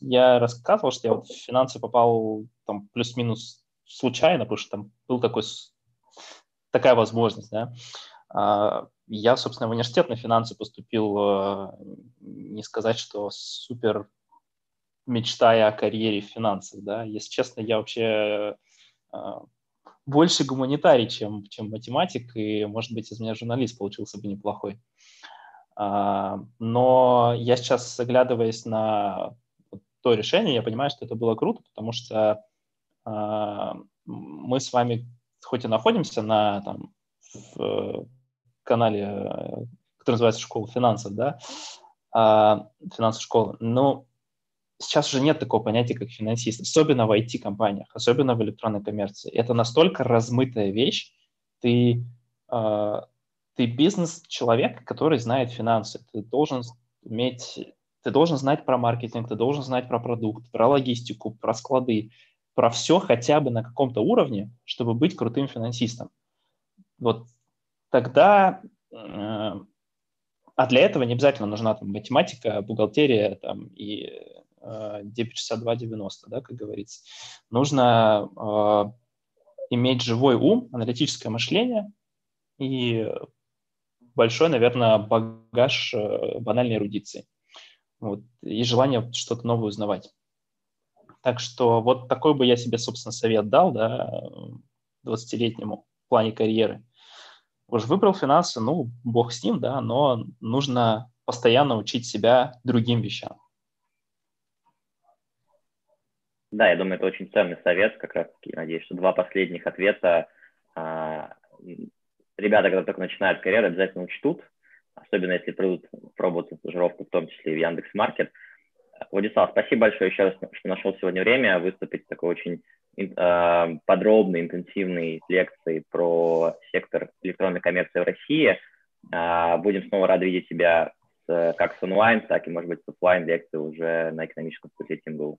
я рассказывал, что я вот в финансы попал там плюс-минус случайно, потому что там был такой, такая возможность, да. А, я, собственно, в университет на финансы поступил, э, не сказать, что супер мечтая о карьере в финансах, да. Если честно, я вообще э, больше гуманитарий, чем, чем математик, и, может быть, из меня журналист получился бы неплохой. А, но я сейчас, заглядываясь на то решение, я понимаю, что это было круто, потому что а, мы с вами хоть и находимся на там, в канале, который называется «Школа финансов», да, а, финансовая школа, но сейчас уже нет такого понятия, как финансист, особенно в IT-компаниях, особенно в электронной коммерции. Это настолько размытая вещь, ты, э, ты бизнес-человек, который знает финансы, ты должен уметь, ты должен знать про маркетинг, ты должен знать про продукт, про логистику, про склады, про все хотя бы на каком-то уровне, чтобы быть крутым финансистом. Вот тогда э, а для этого не обязательно нужна там, математика, бухгалтерия там, и D6290, да, как говорится. Нужно э, иметь живой ум, аналитическое мышление и большой, наверное, багаж э, банальной эрудиции. Вот, и желание что-то новое узнавать. Так что вот такой бы я себе, собственно, совет дал, да, 20-летнему в плане карьеры. Уж выбрал финансы, ну, бог с ним, да, но нужно постоянно учить себя другим вещам. Да, я думаю, это очень ценный совет, как раз таки, надеюсь, что два последних ответа а, ребята, когда только начинают карьеру, обязательно учтут, особенно если придут пробовать стажировку, в том числе и в Яндекс.Маркет. Владислав, спасибо большое еще раз, что нашел сегодня время выступить такой очень э, подробной, интенсивной лекции про сектор электронной коммерции в России. Э, будем снова рады видеть тебя с, как с онлайн, так и, может быть, с офлайн лекцией уже на экономическом факультете МГУ.